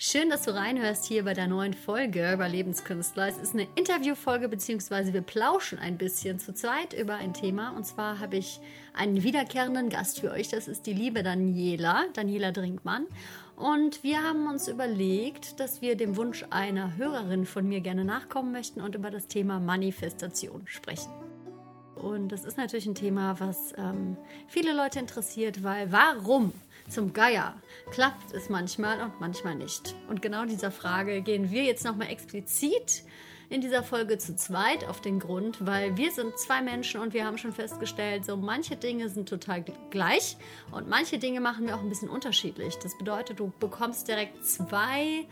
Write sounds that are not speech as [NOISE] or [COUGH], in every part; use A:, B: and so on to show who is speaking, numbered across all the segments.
A: Schön, dass du reinhörst hier bei der neuen Folge über Lebenskünstler. Es ist eine Interviewfolge, beziehungsweise wir plauschen ein bisschen zu zweit über ein Thema. Und zwar habe ich einen wiederkehrenden Gast für euch. Das ist die liebe Daniela, Daniela Drinkmann. Und wir haben uns überlegt, dass wir dem Wunsch einer Hörerin von mir gerne nachkommen möchten und über das Thema Manifestation sprechen. Und das ist natürlich ein Thema, was ähm, viele Leute interessiert, weil warum zum Geier klappt es manchmal und manchmal nicht? Und genau dieser Frage gehen wir jetzt nochmal explizit in dieser Folge zu zweit auf den Grund, weil wir sind zwei Menschen und wir haben schon festgestellt, so manche Dinge sind total gleich und manche Dinge machen wir auch ein bisschen unterschiedlich. Das bedeutet, du bekommst direkt zwei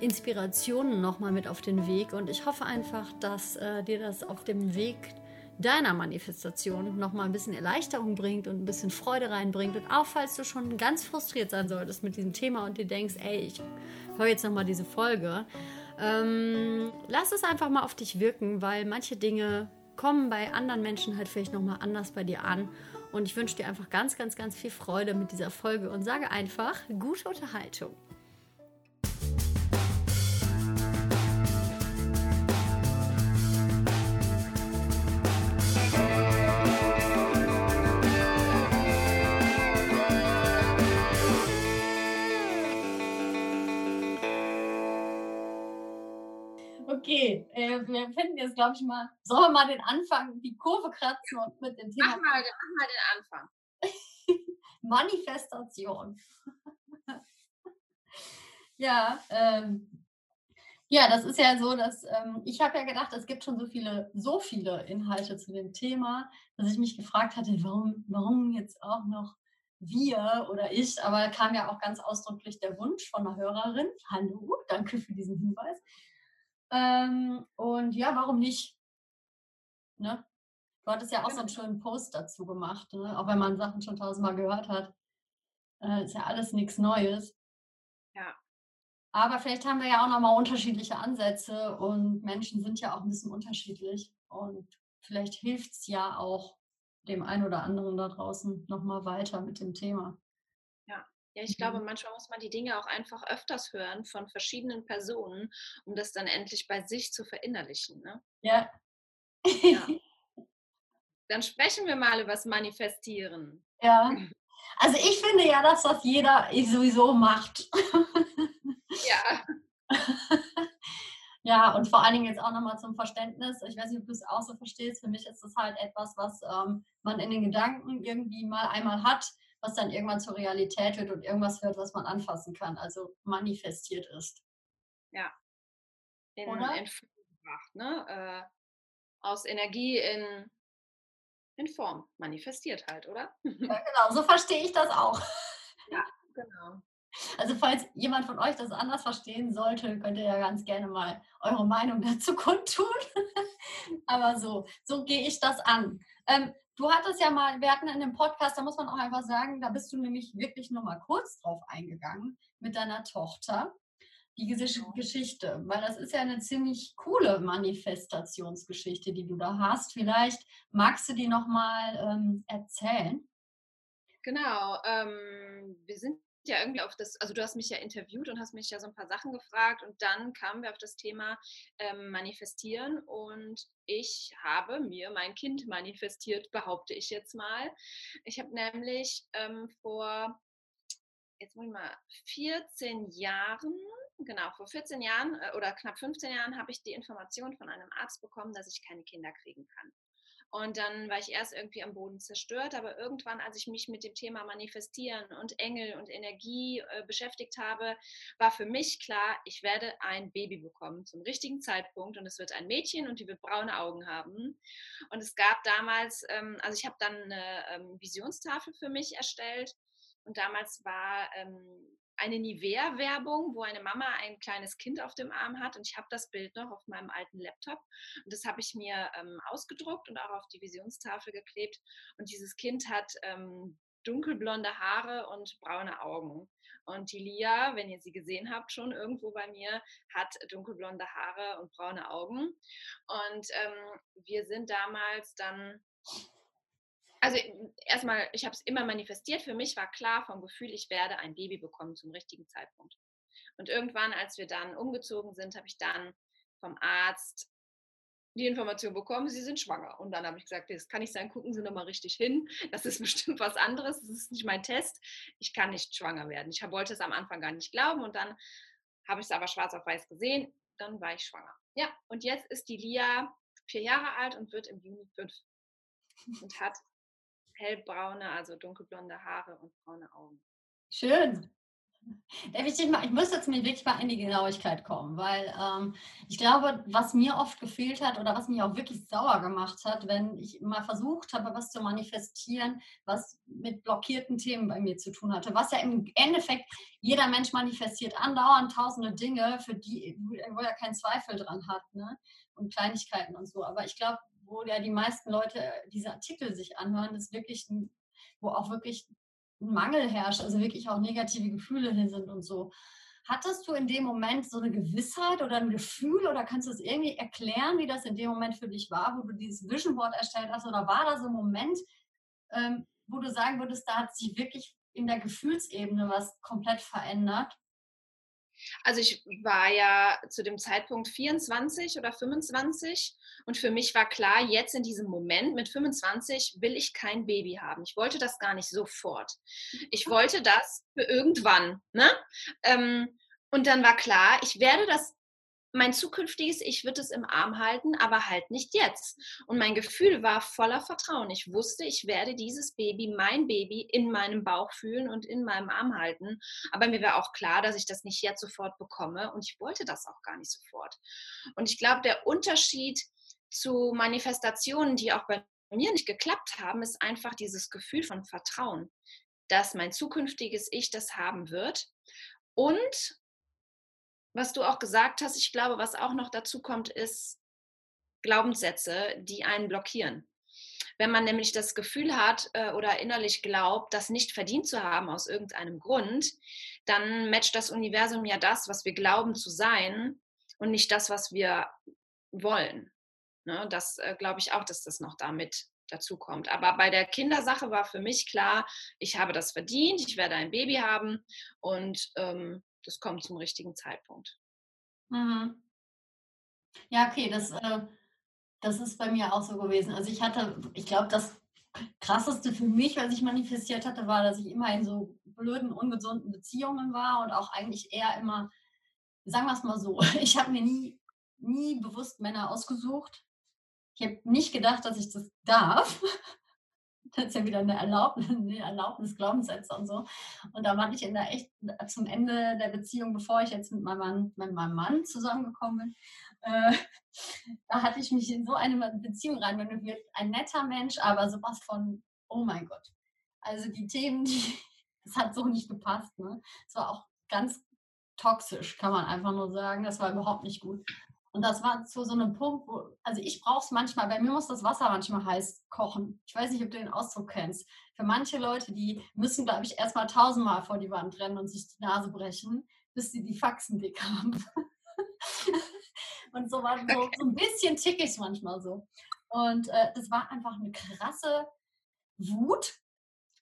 A: Inspirationen nochmal mit auf den Weg und ich hoffe einfach, dass äh, dir das auf dem Weg deiner Manifestation nochmal ein bisschen Erleichterung bringt und ein bisschen Freude reinbringt. Und auch falls du schon ganz frustriert sein solltest mit diesem Thema und dir denkst, ey, ich höre jetzt nochmal diese Folge, ähm, lass es einfach mal auf dich wirken, weil manche Dinge kommen bei anderen Menschen halt vielleicht nochmal anders bei dir an. Und ich wünsche dir einfach ganz, ganz, ganz viel Freude mit dieser Folge und sage einfach gute Unterhaltung. Okay, äh, wir finden jetzt, glaube ich, mal, sollen wir mal den Anfang, die Kurve kratzen und mit dem Thema.
B: Mach mal, mach mal den Anfang. [LAUGHS]
A: Manifestation. [LAUGHS] ja, ähm, ja, das ist ja so, dass ähm, ich habe ja gedacht, es gibt schon so viele, so viele Inhalte zu dem Thema, dass ich mich gefragt hatte, warum, warum jetzt auch noch wir oder ich, aber kam ja auch ganz ausdrücklich der Wunsch von einer Hörerin. Hallo, danke für diesen Hinweis. Ähm, und ja, warum nicht? Ne? Du hattest ja auch so einen schönen Post dazu gemacht, ne? auch wenn man Sachen schon tausendmal gehört hat. Äh, ist ja alles nichts Neues.
B: Ja.
A: Aber vielleicht haben wir ja auch nochmal unterschiedliche Ansätze und Menschen sind ja auch ein bisschen unterschiedlich. Und vielleicht hilft es ja auch dem einen oder anderen da draußen nochmal weiter mit dem Thema.
B: Ja, ich glaube, mhm. manchmal muss man die Dinge auch einfach öfters hören von verschiedenen Personen, um das dann endlich bei sich zu verinnerlichen. Ne?
A: Ja.
B: ja. [LAUGHS] Dann sprechen wir mal über das Manifestieren.
A: Ja. Also ich finde ja, dass das jeder sowieso macht.
B: Ja. [LAUGHS]
A: Ja, und vor allen Dingen jetzt auch nochmal zum Verständnis. Ich weiß nicht, ob du es auch so verstehst. Für mich ist das halt etwas, was ähm, man in den Gedanken irgendwie mal einmal hat was dann irgendwann zur Realität wird und irgendwas wird, was man anfassen kann, also manifestiert ist.
B: Ja. In, Oder? in Form gebracht, ne? Äh, aus Energie in, in Form manifestiert halt, oder?
A: Ja, [LAUGHS] genau, so verstehe ich das auch.
B: Ja, genau.
A: Also falls jemand von euch das anders verstehen sollte, könnt ihr ja ganz gerne mal eure Meinung [LAUGHS] dazu kundtun. Aber so, so gehe ich das an. Ähm, Du hattest ja mal, wir hatten in dem Podcast, da muss man auch einfach sagen, da bist du nämlich wirklich nur mal kurz drauf eingegangen mit deiner Tochter. Die genau. Geschichte, weil das ist ja eine ziemlich coole Manifestationsgeschichte, die du da hast. Vielleicht magst du die nochmal ähm, erzählen?
B: Genau, ähm, wir sind ja irgendwie auf das, also du hast mich ja interviewt und hast mich ja so ein paar Sachen gefragt und dann kamen wir auf das Thema ähm, Manifestieren und ich habe mir mein Kind manifestiert, behaupte ich jetzt mal. Ich habe nämlich ähm, vor, jetzt muss ich mal, 14 Jahren, genau, vor 14 Jahren äh, oder knapp 15 Jahren habe ich die Information von einem Arzt bekommen, dass ich keine Kinder kriegen kann. Und dann war ich erst irgendwie am Boden zerstört, aber irgendwann, als ich mich mit dem Thema Manifestieren und Engel und Energie äh, beschäftigt habe, war für mich klar, ich werde ein Baby bekommen zum richtigen Zeitpunkt und es wird ein Mädchen und die wird braune Augen haben. Und es gab damals, ähm, also ich habe dann eine ähm, Visionstafel für mich erstellt und damals war ähm, eine Nivea-Werbung, wo eine Mama ein kleines Kind auf dem Arm hat und ich habe das Bild noch auf meinem alten Laptop und das habe ich mir ähm, ausgedruckt und auch auf die Visionstafel geklebt und dieses Kind hat ähm, dunkelblonde Haare und braune Augen. Und die Lia, wenn ihr sie gesehen habt, schon irgendwo bei mir, hat dunkelblonde Haare und braune Augen. Und ähm, wir sind damals dann also erstmal, ich habe es immer manifestiert. Für mich war klar vom Gefühl, ich werde ein Baby bekommen zum richtigen Zeitpunkt. Und irgendwann, als wir dann umgezogen sind, habe ich dann vom Arzt die Information bekommen, sie sind schwanger. Und dann habe ich gesagt, das kann nicht sein, gucken Sie nochmal richtig hin. Das ist [LAUGHS] bestimmt was anderes. Das ist nicht mein Test. Ich kann nicht schwanger werden. Ich wollte es am Anfang gar nicht glauben und dann habe ich es aber schwarz auf weiß gesehen. Dann war ich schwanger. Ja, und jetzt ist die Lia vier Jahre alt und wird im Juni fünf. Und hat hellbraune, also dunkelblonde Haare und braune Augen.
A: Schön. Ich muss jetzt mir wirklich mal in die Genauigkeit kommen, weil ähm, ich glaube, was mir oft gefehlt hat oder was mich auch wirklich sauer gemacht hat, wenn ich mal versucht habe, was zu manifestieren, was mit blockierten Themen bei mir zu tun hatte, was ja im Endeffekt jeder Mensch manifestiert andauernd tausende Dinge, für die wo er keinen Zweifel dran hat ne? und Kleinigkeiten und so. Aber ich glaube, wo ja die meisten Leute diese Artikel sich anhören, ist wirklich, wo auch wirklich ein Mangel herrscht, also wirklich auch negative Gefühle hin sind und so. Hattest du in dem Moment so eine Gewissheit oder ein Gefühl oder kannst du es irgendwie erklären, wie das in dem Moment für dich war, wo du dieses Vision Board erstellt hast? Oder war da so ein Moment, ähm, wo du sagen würdest, da hat sich wirklich in der Gefühlsebene was komplett verändert?
B: Also ich war ja zu dem Zeitpunkt 24 oder 25 und für mich war klar, jetzt in diesem Moment mit 25 will ich kein Baby haben. Ich wollte das gar nicht sofort. Ich [LAUGHS] wollte das für irgendwann. Ne? Ähm, und dann war klar, ich werde das mein zukünftiges Ich wird es im Arm halten, aber halt nicht jetzt. Und mein Gefühl war voller Vertrauen. Ich wusste, ich werde dieses Baby, mein Baby, in meinem Bauch fühlen und in meinem Arm halten. Aber mir war auch klar, dass ich das nicht jetzt sofort bekomme und ich wollte das auch gar nicht sofort. Und ich glaube, der Unterschied zu Manifestationen, die auch bei mir nicht geklappt haben, ist einfach dieses Gefühl von Vertrauen, dass mein zukünftiges Ich das haben wird. Und was du auch gesagt hast, ich glaube, was auch noch dazu kommt, ist Glaubenssätze, die einen blockieren. Wenn man nämlich das Gefühl hat äh, oder innerlich glaubt, das nicht verdient zu haben aus irgendeinem Grund, dann matcht das Universum ja das, was wir glauben zu sein und nicht das, was wir wollen. Ne? Das äh, glaube ich auch, dass das noch damit dazu kommt. Aber bei der Kindersache war für mich klar, ich habe das verdient, ich werde ein Baby haben und ähm, das kommt zum richtigen Zeitpunkt.
A: Mhm. Ja, okay, das, äh, das ist bei mir auch so gewesen. Also ich hatte, ich glaube, das Krasseste für mich, was ich manifestiert hatte, war, dass ich immer in so blöden, ungesunden Beziehungen war und auch eigentlich eher immer, sagen wir es mal so, [LAUGHS] ich habe mir nie, nie bewusst Männer ausgesucht. Ich habe nicht gedacht, dass ich das darf. Das ist ja wieder eine Erlaubnis, eine Erlaubnis Glaubenssätze und so. Und da war ich in der echt zum Ende der Beziehung, bevor ich jetzt mit meinem Mann, mit meinem Mann zusammengekommen bin, äh, da hatte ich mich in so eine Beziehung rein, wenn du wirst ein netter Mensch, aber sowas von, oh mein Gott. Also die Themen, die, [LAUGHS] das hat so nicht gepasst. Ne? Es war auch ganz toxisch, kann man einfach nur sagen. Das war überhaupt nicht gut. Und das war zu so einem Punkt, wo, also ich brauche es manchmal, bei mir muss das Wasser manchmal heiß kochen. Ich weiß nicht, ob du den Ausdruck kennst. Für manche Leute, die müssen, glaube ich, erstmal tausendmal vor die Wand rennen und sich die Nase brechen, bis sie die Faxen dick haben. [LAUGHS] und so war so, so ein bisschen tickig manchmal so. Und äh, das war einfach eine krasse Wut,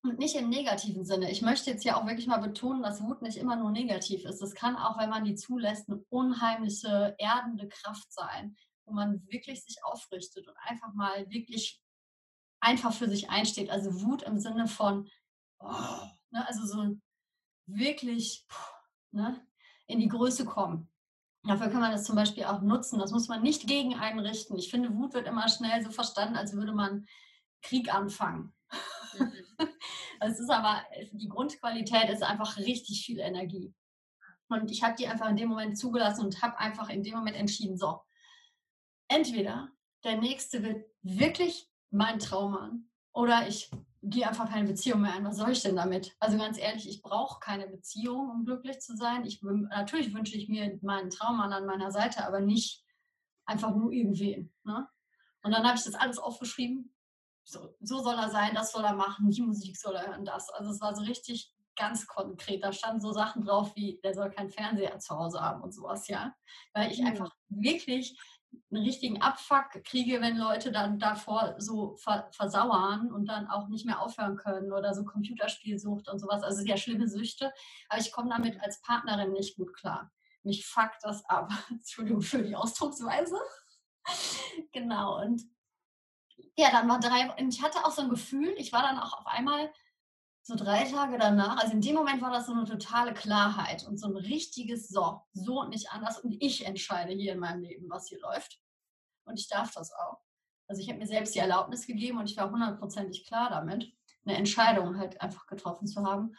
A: und nicht im negativen Sinne. Ich möchte jetzt hier auch wirklich mal betonen, dass Wut nicht immer nur negativ ist. Es kann auch, wenn man die zulässt, eine unheimliche, erdende Kraft sein, wo man wirklich sich aufrichtet und einfach mal wirklich einfach für sich einsteht. Also Wut im Sinne von, oh, ne, also so wirklich ne, in die Größe kommen. Dafür kann man das zum Beispiel auch nutzen. Das muss man nicht gegen einen richten. Ich finde, Wut wird immer schnell so verstanden, als würde man Krieg anfangen. [LAUGHS] Es ist aber, die Grundqualität ist einfach richtig viel Energie. Und ich habe die einfach in dem Moment zugelassen und habe einfach in dem Moment entschieden, so, entweder der nächste wird wirklich mein Traum oder ich gehe einfach keine Beziehung mehr ein. Was soll ich denn damit? Also ganz ehrlich, ich brauche keine Beziehung, um glücklich zu sein. Ich, natürlich wünsche ich mir meinen Traummann an meiner Seite, aber nicht einfach nur irgendwen. Ne? Und dann habe ich das alles aufgeschrieben so, so soll er sein, das soll er machen, die Musik soll er hören, das. Also es war so richtig ganz konkret. Da standen so Sachen drauf wie, der soll keinen Fernseher zu Hause haben und sowas, ja. Weil ich mhm. einfach wirklich einen richtigen Abfuck kriege, wenn Leute dann davor so versauern und dann auch nicht mehr aufhören können oder so Computerspielsucht und sowas. Also sehr schlimme Süchte. Aber ich komme damit als Partnerin nicht gut klar. Mich fuckt das ab. [LAUGHS] Entschuldigung für die Ausdrucksweise. genau. Und ja, dann war drei, und ich hatte auch so ein Gefühl, ich war dann auch auf einmal so drei Tage danach, also in dem Moment war das so eine totale Klarheit und so ein richtiges So, so und nicht anders. Und ich entscheide hier in meinem Leben, was hier läuft. Und ich darf das auch. Also ich habe mir selbst die Erlaubnis gegeben und ich war hundertprozentig klar damit, eine Entscheidung halt einfach getroffen zu haben.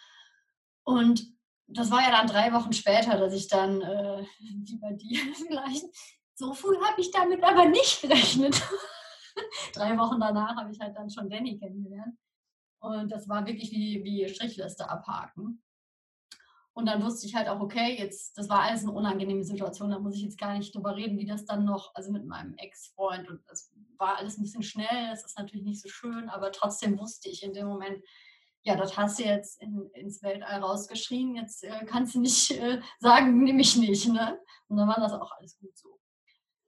A: Und das war ja dann drei Wochen später, dass ich dann, äh, [LAUGHS] wie bei dir [LAUGHS] vielleicht, so früh habe ich damit aber nicht gerechnet. [LAUGHS] [LAUGHS] drei Wochen danach habe ich halt dann schon Danny kennengelernt. Und das war wirklich wie, wie Strichliste abhaken. Und dann wusste ich halt auch, okay, jetzt, das war alles eine unangenehme Situation, da muss ich jetzt gar nicht drüber reden, wie das dann noch, also mit meinem Ex-Freund und das war alles ein bisschen schnell, das ist natürlich nicht so schön, aber trotzdem wusste ich in dem Moment, ja, das hast du jetzt in, ins Weltall rausgeschrien, jetzt äh, kannst du nicht äh, sagen, nehme ich nicht, ne? Und dann war das auch alles gut so.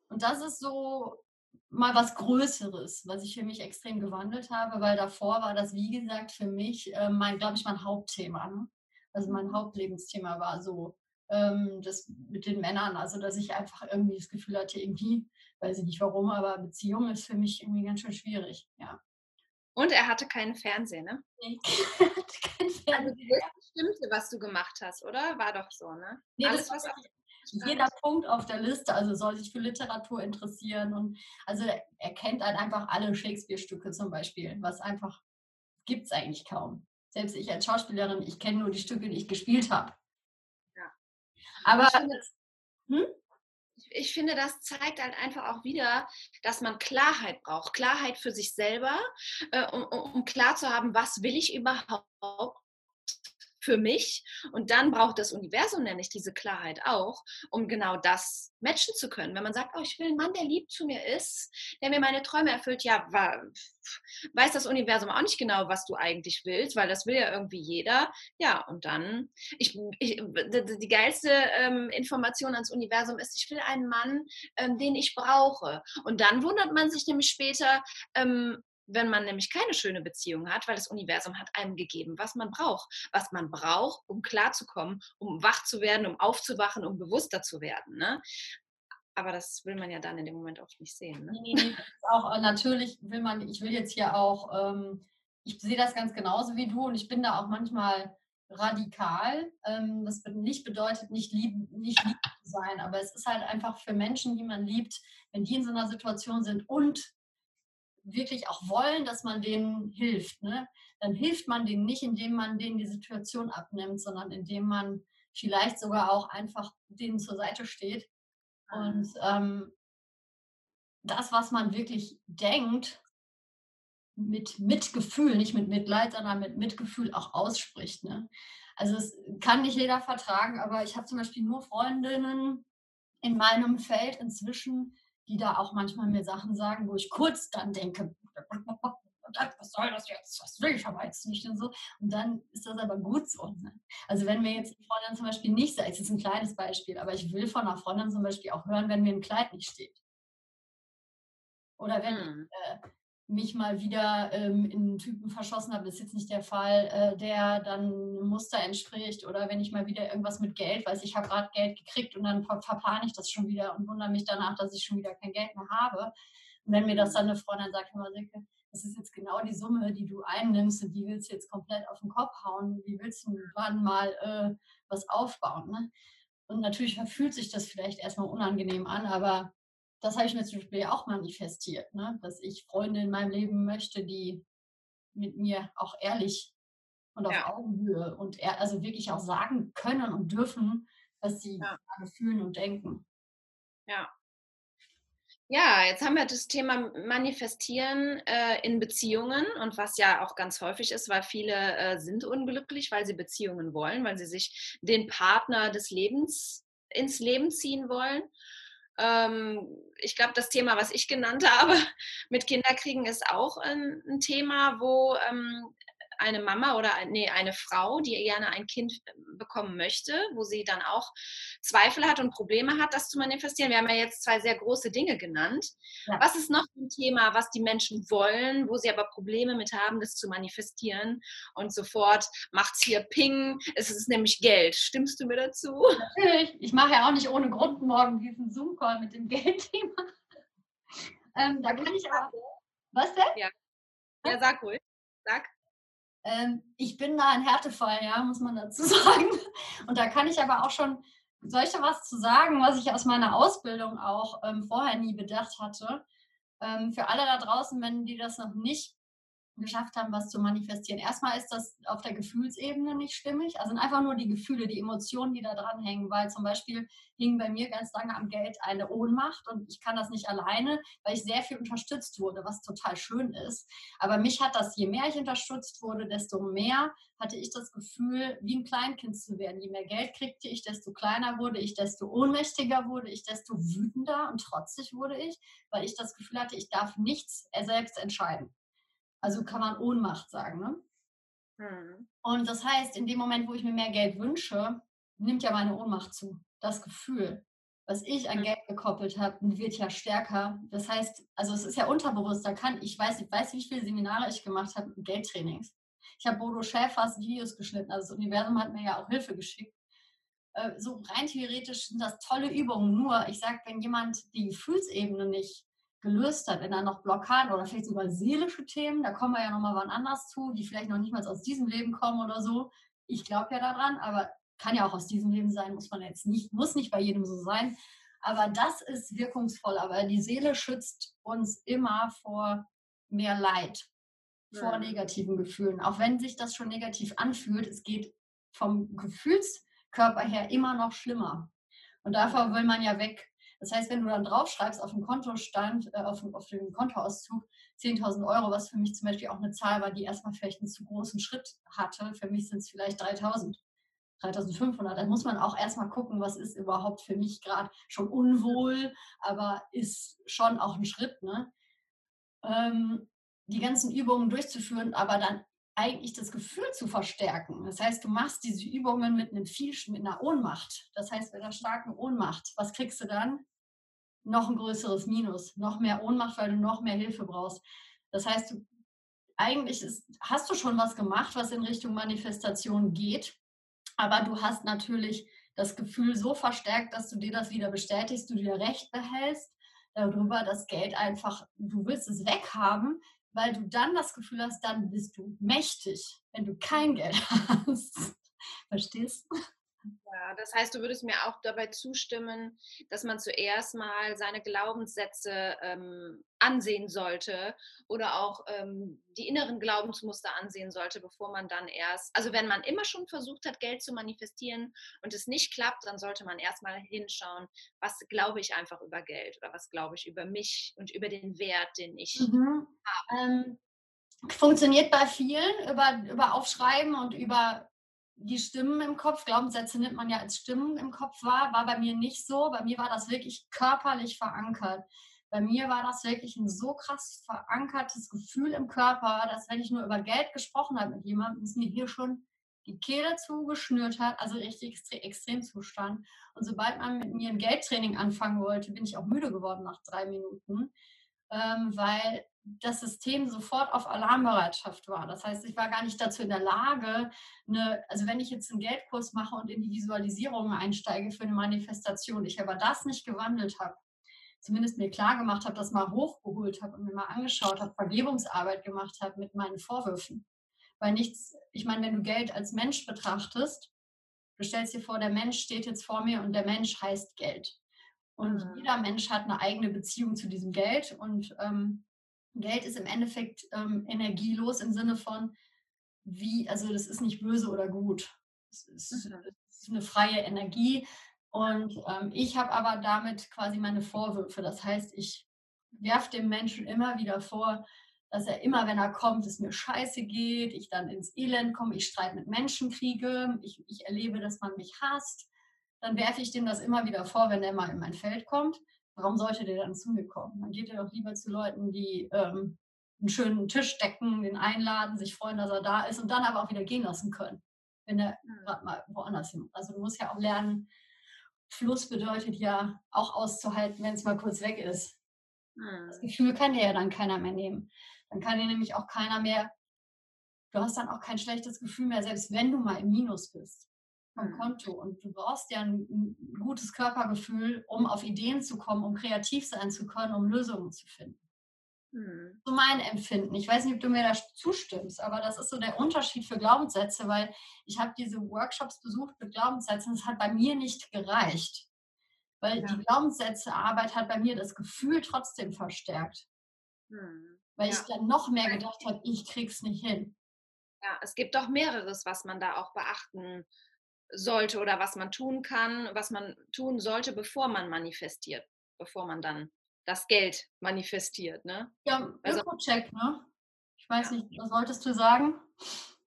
A: Und das ist so mal was Größeres, was ich für mich extrem gewandelt habe, weil davor war das, wie gesagt, für mich, äh, mein, glaube ich, mein Hauptthema. Ne? Also mein. Hauptlebensthema war so ähm, das mit den Männern, also dass ich einfach irgendwie das Gefühl hatte, irgendwie, weiß ich nicht warum, aber Beziehung ist für mich irgendwie ganz schön schwierig, ja.
B: Und er hatte keinen Fernsehen, ne? Nee, [LAUGHS] er hatte keinen Fernsehen. Also das Bestimmte, was du gemacht hast, oder? War doch so, ne?
A: Nee, Alles, was jeder Punkt auf der Liste, also soll sich für Literatur interessieren und also er kennt halt einfach alle Shakespeare-Stücke zum Beispiel, was einfach gibt es eigentlich kaum. Selbst ich als Schauspielerin, ich kenne nur die Stücke, die ich gespielt habe. Ja.
B: Aber ich finde, hm? ich finde, das zeigt halt einfach auch wieder, dass man Klarheit braucht. Klarheit für sich selber, äh, um, um klar zu haben, was will ich überhaupt für mich. Und dann braucht das Universum nämlich diese Klarheit auch, um genau das matchen zu können. Wenn man sagt, oh, ich will einen Mann, der lieb zu mir ist, der mir meine Träume erfüllt, ja, weiß das Universum auch nicht genau, was du eigentlich willst, weil das will ja irgendwie jeder. Ja, und dann, ich, ich die geilste ähm, Information ans Universum ist, ich will einen Mann, ähm, den ich brauche. Und dann wundert man sich nämlich später, ähm, wenn man nämlich keine schöne Beziehung hat, weil das Universum hat einem gegeben, was man braucht. Was man braucht, um klarzukommen, um wach zu werden, um aufzuwachen, um bewusster zu werden. Ne? Aber das will man ja dann in dem Moment oft nicht sehen. Ne?
A: Nee, nee, auch äh, natürlich will man, ich will jetzt hier auch, ähm, ich sehe das ganz genauso wie du und ich bin da auch manchmal radikal. Ähm, das nicht bedeutet, nicht lieb, nicht lieb zu sein, aber es ist halt einfach für Menschen, die man liebt, wenn die in so einer Situation sind und wirklich auch wollen, dass man denen hilft, ne? dann hilft man denen nicht, indem man denen die Situation abnimmt, sondern indem man vielleicht sogar auch einfach denen zur Seite steht und ähm, das, was man wirklich denkt, mit Mitgefühl, nicht mit Mitleid, sondern mit Mitgefühl auch ausspricht. Ne? Also es kann nicht jeder vertragen, aber ich habe zum Beispiel nur Freundinnen in meinem Feld inzwischen, die da auch manchmal mir Sachen sagen, wo ich kurz dann denke, [LAUGHS] was soll das jetzt? Das will ich aber jetzt nicht und so. Und dann ist das aber gut so. Ne? Also wenn mir jetzt eine Freundin zum Beispiel nicht sagt, es ist ein kleines Beispiel, aber ich will von einer Freundin zum Beispiel auch hören, wenn mir ein Kleid nicht steht. Oder wenn hm. äh, mich mal wieder ähm, in einen Typen verschossen habe, das ist jetzt nicht der Fall, äh, der dann einem Muster entspricht. Oder wenn ich mal wieder irgendwas mit Geld, weiß ich habe gerade Geld gekriegt und dann ver verplane ich das schon wieder und wundere mich danach, dass ich schon wieder kein Geld mehr habe. Und wenn mir das dann eine Freundin sagt, immer das ist jetzt genau die Summe, die du einnimmst und die willst du jetzt komplett auf den Kopf hauen. Wie willst du wann mal äh, was aufbauen? Ne? Und natürlich fühlt sich das vielleicht erstmal unangenehm an, aber das habe ich mir zum Beispiel auch manifestiert, ne? dass ich Freunde in meinem Leben möchte, die mit mir auch ehrlich und auf ja. Augenhöhe und er, also wirklich auch sagen können und dürfen, was sie ja. fühlen und denken.
B: Ja, ja, jetzt haben wir das Thema Manifestieren äh, in Beziehungen und was ja auch ganz häufig ist, weil viele äh, sind unglücklich, weil sie Beziehungen wollen, weil sie sich den Partner des Lebens ins Leben ziehen wollen. Ähm, ich glaube, das Thema, was ich genannt [LAUGHS] habe mit Kinderkriegen, ist auch ein, Thema, wo ähm, eine Mama oder nee, eine Frau, die gerne ein Kind ähm, bekommen möchte, wo sie dann auch Zweifel hat und Probleme hat, das zu manifestieren. Wir haben ja jetzt zwei sehr große Dinge genannt. Ja. Was ist noch ein Thema, was die Menschen wollen, wo sie aber Probleme mit haben, das zu manifestieren? Und sofort macht es hier Ping, es ist nämlich Geld. Stimmst du mir dazu?
A: Natürlich. Ich mache ja auch nicht ohne Grund morgen diesen Zoom-Call mit dem [LAUGHS] Geldthema. Ähm, da kann ich aber. Was denn?
B: Ja, ja sag ruhig. Sag.
A: Ähm, ich bin da ein Härtefall, ja, muss man dazu [LAUGHS] sagen. Und da kann ich aber auch schon, da was zu sagen, was ich aus meiner Ausbildung auch ähm, vorher nie bedacht hatte? Ähm, für alle da draußen, wenn die das noch nicht geschafft haben, was zu manifestieren. Erstmal ist das auf der Gefühlsebene nicht stimmig. Also sind einfach nur die Gefühle, die Emotionen, die da dran hängen. Weil zum Beispiel hing bei mir ganz lange am Geld eine Ohnmacht und ich kann das nicht alleine, weil ich sehr viel unterstützt wurde, was total schön ist. Aber mich hat das, je mehr ich unterstützt wurde, desto mehr hatte ich das Gefühl, wie ein Kleinkind zu werden. Je mehr Geld kriegte ich, desto kleiner wurde ich, desto ohnmächtiger wurde ich, desto wütender und trotzig wurde ich, weil ich das Gefühl hatte, ich darf nichts selbst entscheiden. Also kann man Ohnmacht sagen. Ne? Mhm. Und das heißt, in dem Moment, wo ich mir mehr Geld wünsche, nimmt ja meine Ohnmacht zu. Das Gefühl, was ich an Geld gekoppelt habe, wird ja stärker. Das heißt, also es ist ja unterbewusst. Da kann ich weiß, ich weiß, wie viele Seminare ich gemacht habe mit Geldtrainings. Ich habe Bodo Schäfers Videos geschnitten. Also das Universum hat mir ja auch Hilfe geschickt. Äh, so rein theoretisch sind das tolle Übungen. Nur, ich sage, wenn jemand die Gefühlsebene nicht gelöst hat, wenn da noch Blockaden oder vielleicht sogar seelische Themen, da kommen wir ja nochmal wann anders zu, die vielleicht noch nicht mal aus diesem Leben kommen oder so. Ich glaube ja daran, aber kann ja auch aus diesem Leben sein, muss man jetzt nicht, muss nicht bei jedem so sein. Aber das ist wirkungsvoll. Aber die Seele schützt uns immer vor mehr Leid, vor negativen Gefühlen. Auch wenn sich das schon negativ anfühlt, es geht vom Gefühlskörper her immer noch schlimmer. Und davor will man ja weg. Das heißt, wenn du dann draufschreibst auf dem Kontostand, äh, auf, auf dem Kontoauszug 10.000 Euro, was für mich zum Beispiel auch eine Zahl war, die erstmal vielleicht einen zu großen Schritt hatte, für mich sind es vielleicht 3.000. 3500, dann muss man auch erstmal gucken, was ist überhaupt für mich gerade schon unwohl, aber ist schon auch ein Schritt, ne? Ähm, die ganzen Übungen durchzuführen, aber dann eigentlich das Gefühl zu verstärken. Das heißt, du machst diese Übungen mit einem viel, mit einer Ohnmacht. Das heißt, mit einer starken Ohnmacht. Was kriegst du dann? Noch ein größeres Minus, noch mehr Ohnmacht, weil du noch mehr Hilfe brauchst. Das heißt, du, eigentlich ist, hast du schon was gemacht, was in Richtung Manifestation geht, aber du hast natürlich das Gefühl so verstärkt, dass du dir das wieder bestätigst, du dir Recht behältst darüber, dass Geld einfach, du willst es weghaben, weil du dann das Gefühl hast, dann bist du mächtig, wenn du kein Geld [LAUGHS] hast. Verstehst du?
B: Ja, das heißt, du würdest mir auch dabei zustimmen, dass man zuerst mal seine Glaubenssätze ähm, ansehen sollte oder auch ähm, die inneren Glaubensmuster ansehen sollte, bevor man dann erst, also wenn man immer schon versucht hat, Geld zu manifestieren und es nicht klappt, dann sollte man erstmal hinschauen, was glaube ich einfach über Geld oder was glaube ich über mich und über den Wert, den ich mhm. habe. Ähm,
A: funktioniert bei vielen über, über Aufschreiben und über die Stimmen im Kopf, Glaubenssätze nimmt man ja als Stimmen im Kopf wahr, war bei mir nicht so. Bei mir war das wirklich körperlich verankert. Bei mir war das wirklich ein so krass verankertes Gefühl im Körper, dass wenn ich nur über Geld gesprochen habe mit jemandem, es mir hier schon die Kehle zugeschnürt hat, also richtig Extremzustand. Und sobald man mit mir ein Geldtraining anfangen wollte, bin ich auch müde geworden nach drei Minuten, ähm, weil das System sofort auf Alarmbereitschaft war. Das heißt, ich war gar nicht dazu in der Lage, eine, also wenn ich jetzt einen Geldkurs mache und in die Visualisierung einsteige für eine Manifestation, ich aber das nicht gewandelt habe, zumindest mir klar gemacht habe, das mal hochgeholt habe und mir mal angeschaut habe, Vergebungsarbeit gemacht habe mit meinen Vorwürfen. Weil nichts, ich meine, wenn du Geld als Mensch betrachtest, du stellst dir vor, der Mensch steht jetzt vor mir und der Mensch heißt Geld. Und mhm. jeder Mensch hat eine eigene Beziehung zu diesem Geld und ähm, Geld ist im Endeffekt ähm, energielos im Sinne von, wie, also das ist nicht böse oder gut. Es ist, mhm. ist eine freie Energie. Und ähm, ich habe aber damit quasi meine Vorwürfe. Das heißt, ich werfe dem Menschen immer wieder vor, dass er immer, wenn er kommt, es mir scheiße geht, ich dann ins Elend komme, ich Streit mit Menschen kriege, ich, ich erlebe, dass man mich hasst. Dann werfe ich dem das immer wieder vor, wenn er mal in mein Feld kommt warum sollte der dann zu mir kommen? Dann geht er doch lieber zu Leuten, die, ähm, einen schönen Tisch decken, den einladen, sich freuen, dass er da ist und dann aber auch wieder gehen lassen können, wenn er mhm. gerade mal woanders hin. Also du musst ja auch lernen, Fluss bedeutet ja auch auszuhalten, wenn es mal kurz weg ist. Mhm. Das Gefühl kann dir ja dann keiner mehr nehmen. Dann kann dir nämlich auch keiner mehr, du hast dann auch kein schlechtes Gefühl mehr, selbst wenn du mal im Minus bist vom mhm. Konto. Und du brauchst ja ein, gutes Körpergefühl, um auf Ideen zu kommen, um kreativ sein zu können, um Lösungen zu finden. Mhm. So mein Empfinden. Ich weiß nicht, ob du mir da zustimmst, aber das ist so der Unterschied für Glaubenssätze, weil ich habe diese Workshops besucht mit Glaubenssätzen. und Es hat bei mir nicht gereicht. Weil ja. die Glaubenssätze-Arbeit hat bei mir das Gefühl trotzdem verstärkt. Mhm. Weil ja. ich dann noch mehr gedacht habe, ich krieg's nicht hin.
B: Ja, es gibt doch mehreres, was man da auch beachten sollte oder was man tun kann, was man tun sollte, bevor man manifestiert, bevor man dann das Geld manifestiert. Ne?
A: Ja, also Öko-Check, ne? Ich weiß ja. nicht, was wolltest du sagen?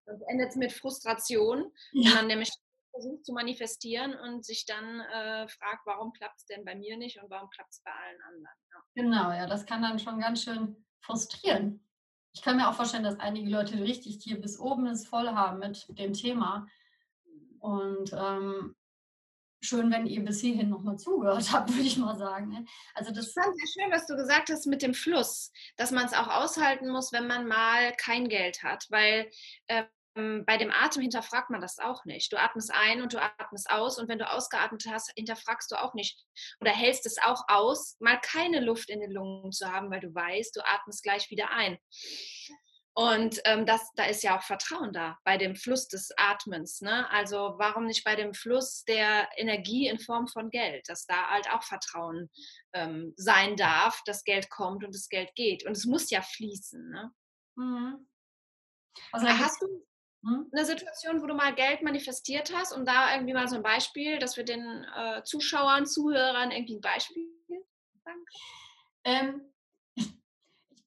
B: Das endet mit Frustration, ja. wenn man nämlich versucht zu manifestieren und sich dann äh, fragt, warum klappt es denn bei mir nicht und warum klappt es bei allen anderen.
A: Ja. Genau, ja, das kann dann schon ganz schön frustrieren. Ich kann mir auch vorstellen, dass einige Leute richtig hier bis oben es voll haben mit dem Thema und ähm, schön, wenn ihr bis hierhin nochmal zugehört [LAUGHS] habt, würde ich mal sagen. Ne?
B: Also das ich fand sehr schön, was du gesagt hast mit dem Fluss, dass man es auch aushalten muss, wenn man mal kein Geld hat, weil ähm, bei dem Atem hinterfragt man das auch nicht. Du atmest ein und du atmest aus und wenn du ausgeatmet hast, hinterfragst du auch nicht oder hältst es auch aus, mal keine Luft in den Lungen zu haben, weil du weißt, du atmest gleich wieder ein. Und ähm, das, da ist ja auch Vertrauen da bei dem Fluss des Atmens. Ne? Also warum nicht bei dem Fluss der Energie in Form von Geld, dass da halt auch Vertrauen ähm, sein darf, dass Geld kommt und das Geld geht. Und es muss ja fließen. Ne? Mhm. Also hast du hm? eine Situation, wo du mal Geld manifestiert hast und da irgendwie mal so ein Beispiel, dass wir den äh, Zuschauern, Zuhörern irgendwie ein Beispiel sagen
A: ähm,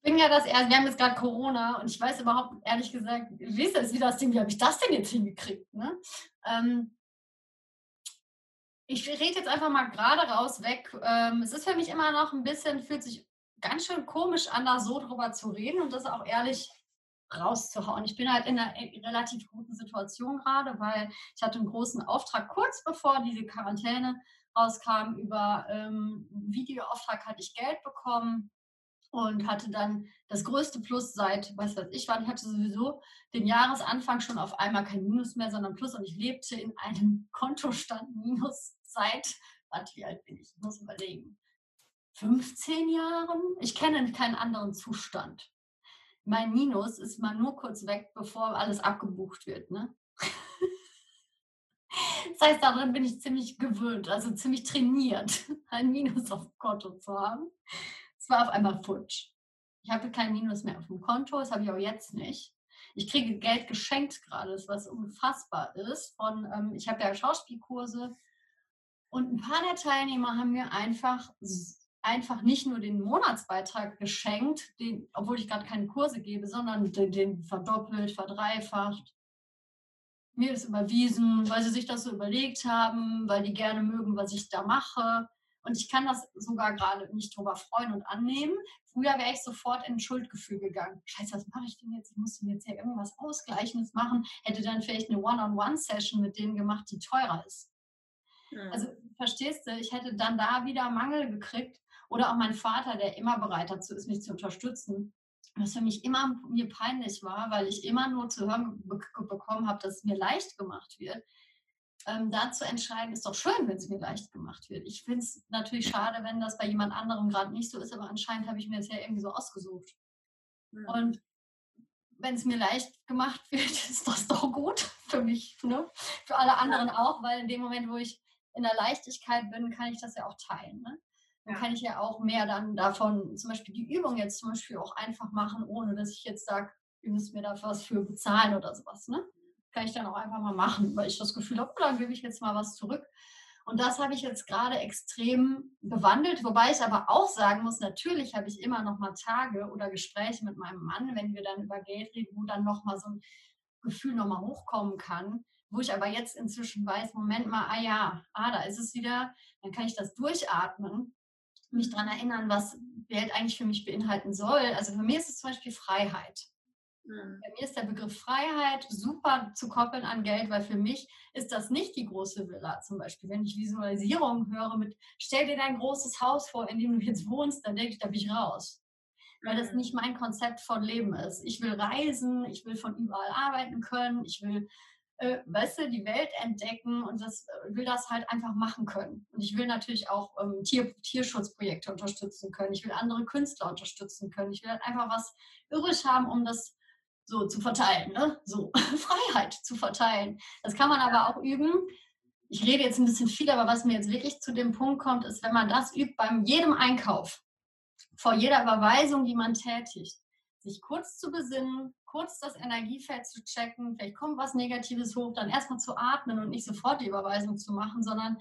A: bin ja das erst, wir haben jetzt gerade Corona und ich weiß überhaupt, ehrlich gesagt, wie ist das, wie das Ding, wie habe ich das denn jetzt hingekriegt? Ne? Ähm, ich rede jetzt einfach mal gerade raus weg. Ähm, es ist für mich immer noch ein bisschen, fühlt sich ganz schön komisch an, da so drüber zu reden und das auch ehrlich rauszuhauen. Ich bin halt in einer relativ guten Situation gerade, weil ich hatte einen großen Auftrag kurz bevor diese Quarantäne rauskam. Über ähm, Videoauftrag hatte ich Geld bekommen und hatte dann das größte Plus seit, was weiß ich, wann. Ich hatte sowieso den Jahresanfang schon auf einmal kein Minus mehr, sondern Plus und ich lebte in einem [LAUGHS] Kontostand Minus seit, warte, wie alt bin ich? Ich muss überlegen. 15 Jahren? Ich kenne keinen anderen Zustand. Mein Minus ist mal nur kurz weg, bevor alles abgebucht wird. Ne? [LAUGHS] Das heißt, darin bin ich ziemlich gewöhnt, also ziemlich trainiert, [LAUGHS] ein Minus auf dem Konto zu haben war auf einmal futsch. Ich habe kein Minus mehr auf dem Konto, das habe ich auch jetzt nicht. Ich kriege Geld geschenkt gerade, was unfassbar ist. Von, ähm, ich habe ja Schauspielkurse und ein paar der Teilnehmer haben mir einfach, einfach nicht nur den Monatsbeitrag geschenkt, den, obwohl ich gerade keine Kurse gebe, sondern den, den verdoppelt, verdreifacht. Mir ist überwiesen, weil sie sich das so überlegt haben, weil die gerne mögen, was ich da mache. Und ich kann das sogar gerade nicht drüber freuen und annehmen. Früher wäre ich sofort in ein Schuldgefühl gegangen. Scheiße, was mache ich denn jetzt? Ich muss mir jetzt hier irgendwas Ausgleichendes machen. Hätte dann vielleicht eine One-on-One-Session mit denen gemacht, die teurer ist. Mhm. Also verstehst du, ich hätte dann da wieder Mangel gekriegt. Oder auch mein Vater, der immer bereit dazu ist, mich zu unterstützen. Was für mich immer mir peinlich war, weil ich immer nur zu hören bekommen habe, dass es mir leicht gemacht wird ähm, da zu entscheiden, ist doch schön, wenn es mir leicht gemacht wird. Ich finde es natürlich schade, wenn das bei jemand anderem gerade nicht so ist, aber anscheinend habe ich mir das ja irgendwie so ausgesucht. Mhm. Und wenn es mir leicht gemacht wird, [LAUGHS] ist das doch gut für mich, ne? für alle anderen ja. auch, weil in dem Moment, wo ich in der Leichtigkeit bin, kann ich das ja auch teilen. Ne? Dann ja. kann ich ja auch mehr dann davon, zum Beispiel die Übung jetzt zum Beispiel auch einfach machen, ohne dass ich jetzt sage, ihr müsst mir da was für bezahlen oder sowas. Ne? Kann ich dann auch einfach mal machen, weil ich das Gefühl habe, oh, dann gebe ich jetzt mal was zurück. Und das habe ich jetzt gerade extrem gewandelt, wobei ich aber auch sagen muss, natürlich habe ich immer noch mal Tage oder Gespräche mit meinem Mann, wenn wir dann über Geld reden, wo dann noch mal so ein Gefühl noch mal hochkommen kann, wo ich aber jetzt inzwischen weiß, Moment mal, ah ja, ah, da ist es wieder, dann kann ich das durchatmen mich daran erinnern, was Geld eigentlich für mich beinhalten soll. Also für mich ist es zum Beispiel Freiheit. Mhm. Bei mir ist der Begriff Freiheit super zu koppeln an Geld, weil für mich ist das nicht die große Villa zum Beispiel. Wenn ich Visualisierung höre mit, stell dir dein großes Haus vor, in dem du jetzt wohnst, dann denke ich, da bin ich raus. Weil das mhm. nicht mein Konzept von Leben ist. Ich will reisen, ich will von überall arbeiten können, ich will äh, weißt du, die Welt entdecken und das äh, will das halt einfach machen können. Und ich will natürlich auch ähm, Tier, Tierschutzprojekte unterstützen können. Ich will andere Künstler unterstützen können. Ich will halt einfach was übrig haben, um das so zu verteilen, ne? So [LAUGHS] Freiheit zu verteilen. Das kann man aber auch üben. Ich rede jetzt ein bisschen viel, aber was mir jetzt wirklich zu dem Punkt kommt, ist, wenn man das übt beim jedem Einkauf, vor jeder Überweisung, die man tätigt, sich kurz zu besinnen, kurz das Energiefeld zu checken, vielleicht kommt was Negatives hoch, dann erstmal zu atmen und nicht sofort die Überweisung zu machen, sondern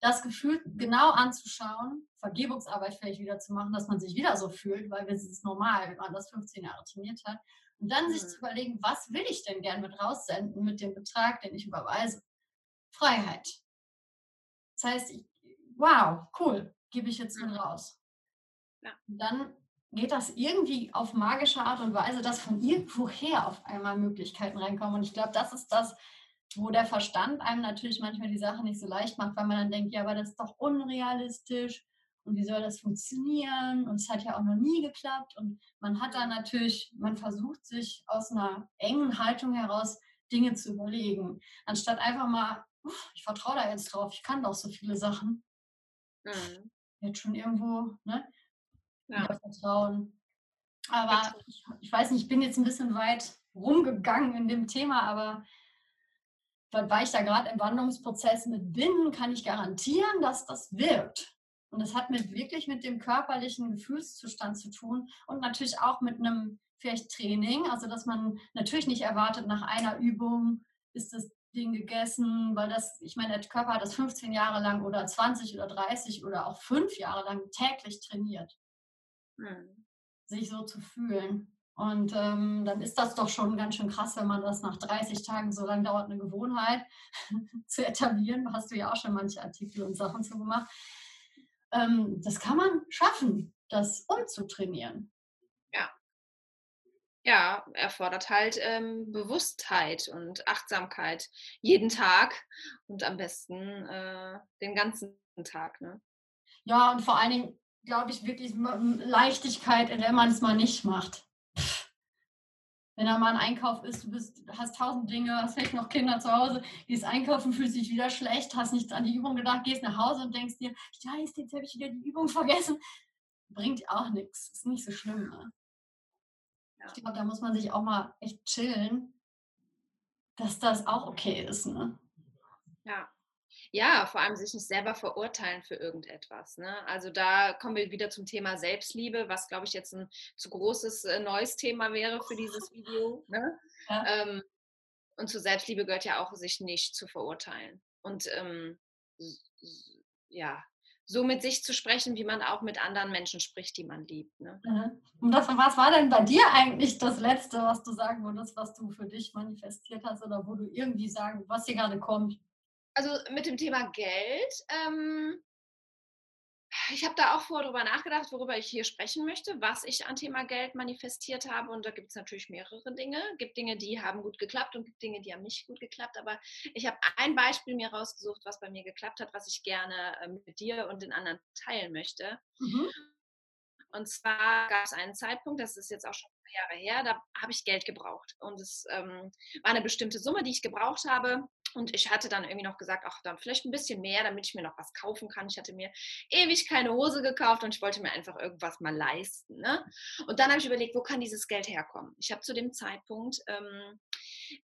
A: das Gefühl genau anzuschauen, Vergebungsarbeit vielleicht wieder zu machen, dass man sich wieder so fühlt, weil es ist normal, wenn man das 15 Jahre trainiert hat. Und dann mhm. sich zu überlegen, was will ich denn gern mit raussenden mit dem Betrag, den ich überweise? Freiheit. Das heißt, ich, wow, cool, gebe ich jetzt mit mhm. raus. Ja. Und dann geht das irgendwie auf magische Art und Weise, dass von irgendwoher auf einmal Möglichkeiten reinkommen. Und ich glaube, das ist das, wo der Verstand einem natürlich manchmal die Sache nicht so leicht macht, weil man dann denkt, ja, aber das ist doch unrealistisch und wie soll das funktionieren? Und es hat ja auch noch nie geklappt. Und man hat dann natürlich, man versucht sich aus einer engen Haltung heraus Dinge zu überlegen, anstatt einfach mal, ich vertraue da jetzt drauf, ich kann doch so viele Sachen. Mhm. Jetzt schon irgendwo, ne? ja. Vertrauen. Aber ich, ich, weiß nicht, ich bin jetzt ein bisschen weit rumgegangen in dem Thema, aber weil ich da gerade im Wandlungsprozess mit bin, kann ich garantieren, dass das wirkt. Und das hat mit wirklich mit dem körperlichen Gefühlszustand zu tun und natürlich auch mit einem vielleicht Training. Also dass man natürlich nicht erwartet, nach einer Übung ist das Ding gegessen, weil das, ich meine, der Körper hat das 15 Jahre lang oder 20 oder 30 oder auch fünf Jahre lang täglich trainiert mhm. sich so zu fühlen. Und ähm, dann ist das doch schon ganz schön krass, wenn man das nach 30 Tagen so lange dauert, eine Gewohnheit [LAUGHS] zu etablieren. Da hast du ja auch schon manche Artikel und Sachen zu gemacht. Ähm, das kann man schaffen, das umzutrainieren.
B: Ja. Ja, erfordert halt ähm, Bewusstheit und Achtsamkeit jeden Tag und am besten äh, den ganzen Tag. Ne?
A: Ja, und vor allen Dingen glaube ich, wirklich Leichtigkeit, in der man es mal nicht macht. Wenn da mal ein Einkauf ist, du bist, hast tausend Dinge, hast vielleicht noch Kinder zu Hause, gehst einkaufen, fühlst dich wieder schlecht, hast nichts an die Übung gedacht, gehst nach Hause und denkst dir, scheiße, jetzt habe ich wieder die Übung [LAUGHS] vergessen. Bringt auch nichts, ist nicht so schlimm. Ne? Ja. Ich glaube, da muss man sich auch mal echt chillen, dass das auch okay ist. Ne?
B: Ja, ja, vor allem sich nicht selber verurteilen für irgendetwas. Ne? Also da kommen wir wieder zum Thema Selbstliebe, was, glaube ich, jetzt ein zu großes äh, neues Thema wäre für dieses Video. Ne? Ja. Ähm, und zur Selbstliebe gehört ja auch, sich nicht zu verurteilen. Und ähm, ja, so mit sich zu sprechen, wie man auch mit anderen Menschen spricht, die man liebt. Ne?
A: Und das, was war denn bei dir eigentlich das Letzte, was du sagen würdest, was du für dich manifestiert hast oder wo du irgendwie sagen, was dir gerade kommt?
B: Also mit dem Thema Geld, ähm, ich habe da auch vorher darüber nachgedacht, worüber ich hier sprechen möchte, was ich an Thema Geld manifestiert habe. Und da gibt es natürlich mehrere Dinge. Es gibt Dinge, die haben gut geklappt und gibt Dinge, die haben nicht gut geklappt. Aber ich habe ein Beispiel mir rausgesucht, was bei mir geklappt hat, was ich gerne äh, mit dir und den anderen teilen möchte. Mhm. Und zwar gab es einen Zeitpunkt, das ist jetzt auch schon ein paar Jahre her, da habe ich Geld gebraucht. Und es ähm, war eine bestimmte Summe, die ich gebraucht habe. Und ich hatte dann irgendwie noch gesagt, ach, dann vielleicht ein bisschen mehr, damit ich mir noch was kaufen kann. Ich hatte mir ewig keine Hose gekauft und ich wollte mir einfach irgendwas mal leisten. Ne? Und dann habe ich überlegt, wo kann dieses Geld herkommen? Ich habe zu dem Zeitpunkt ähm,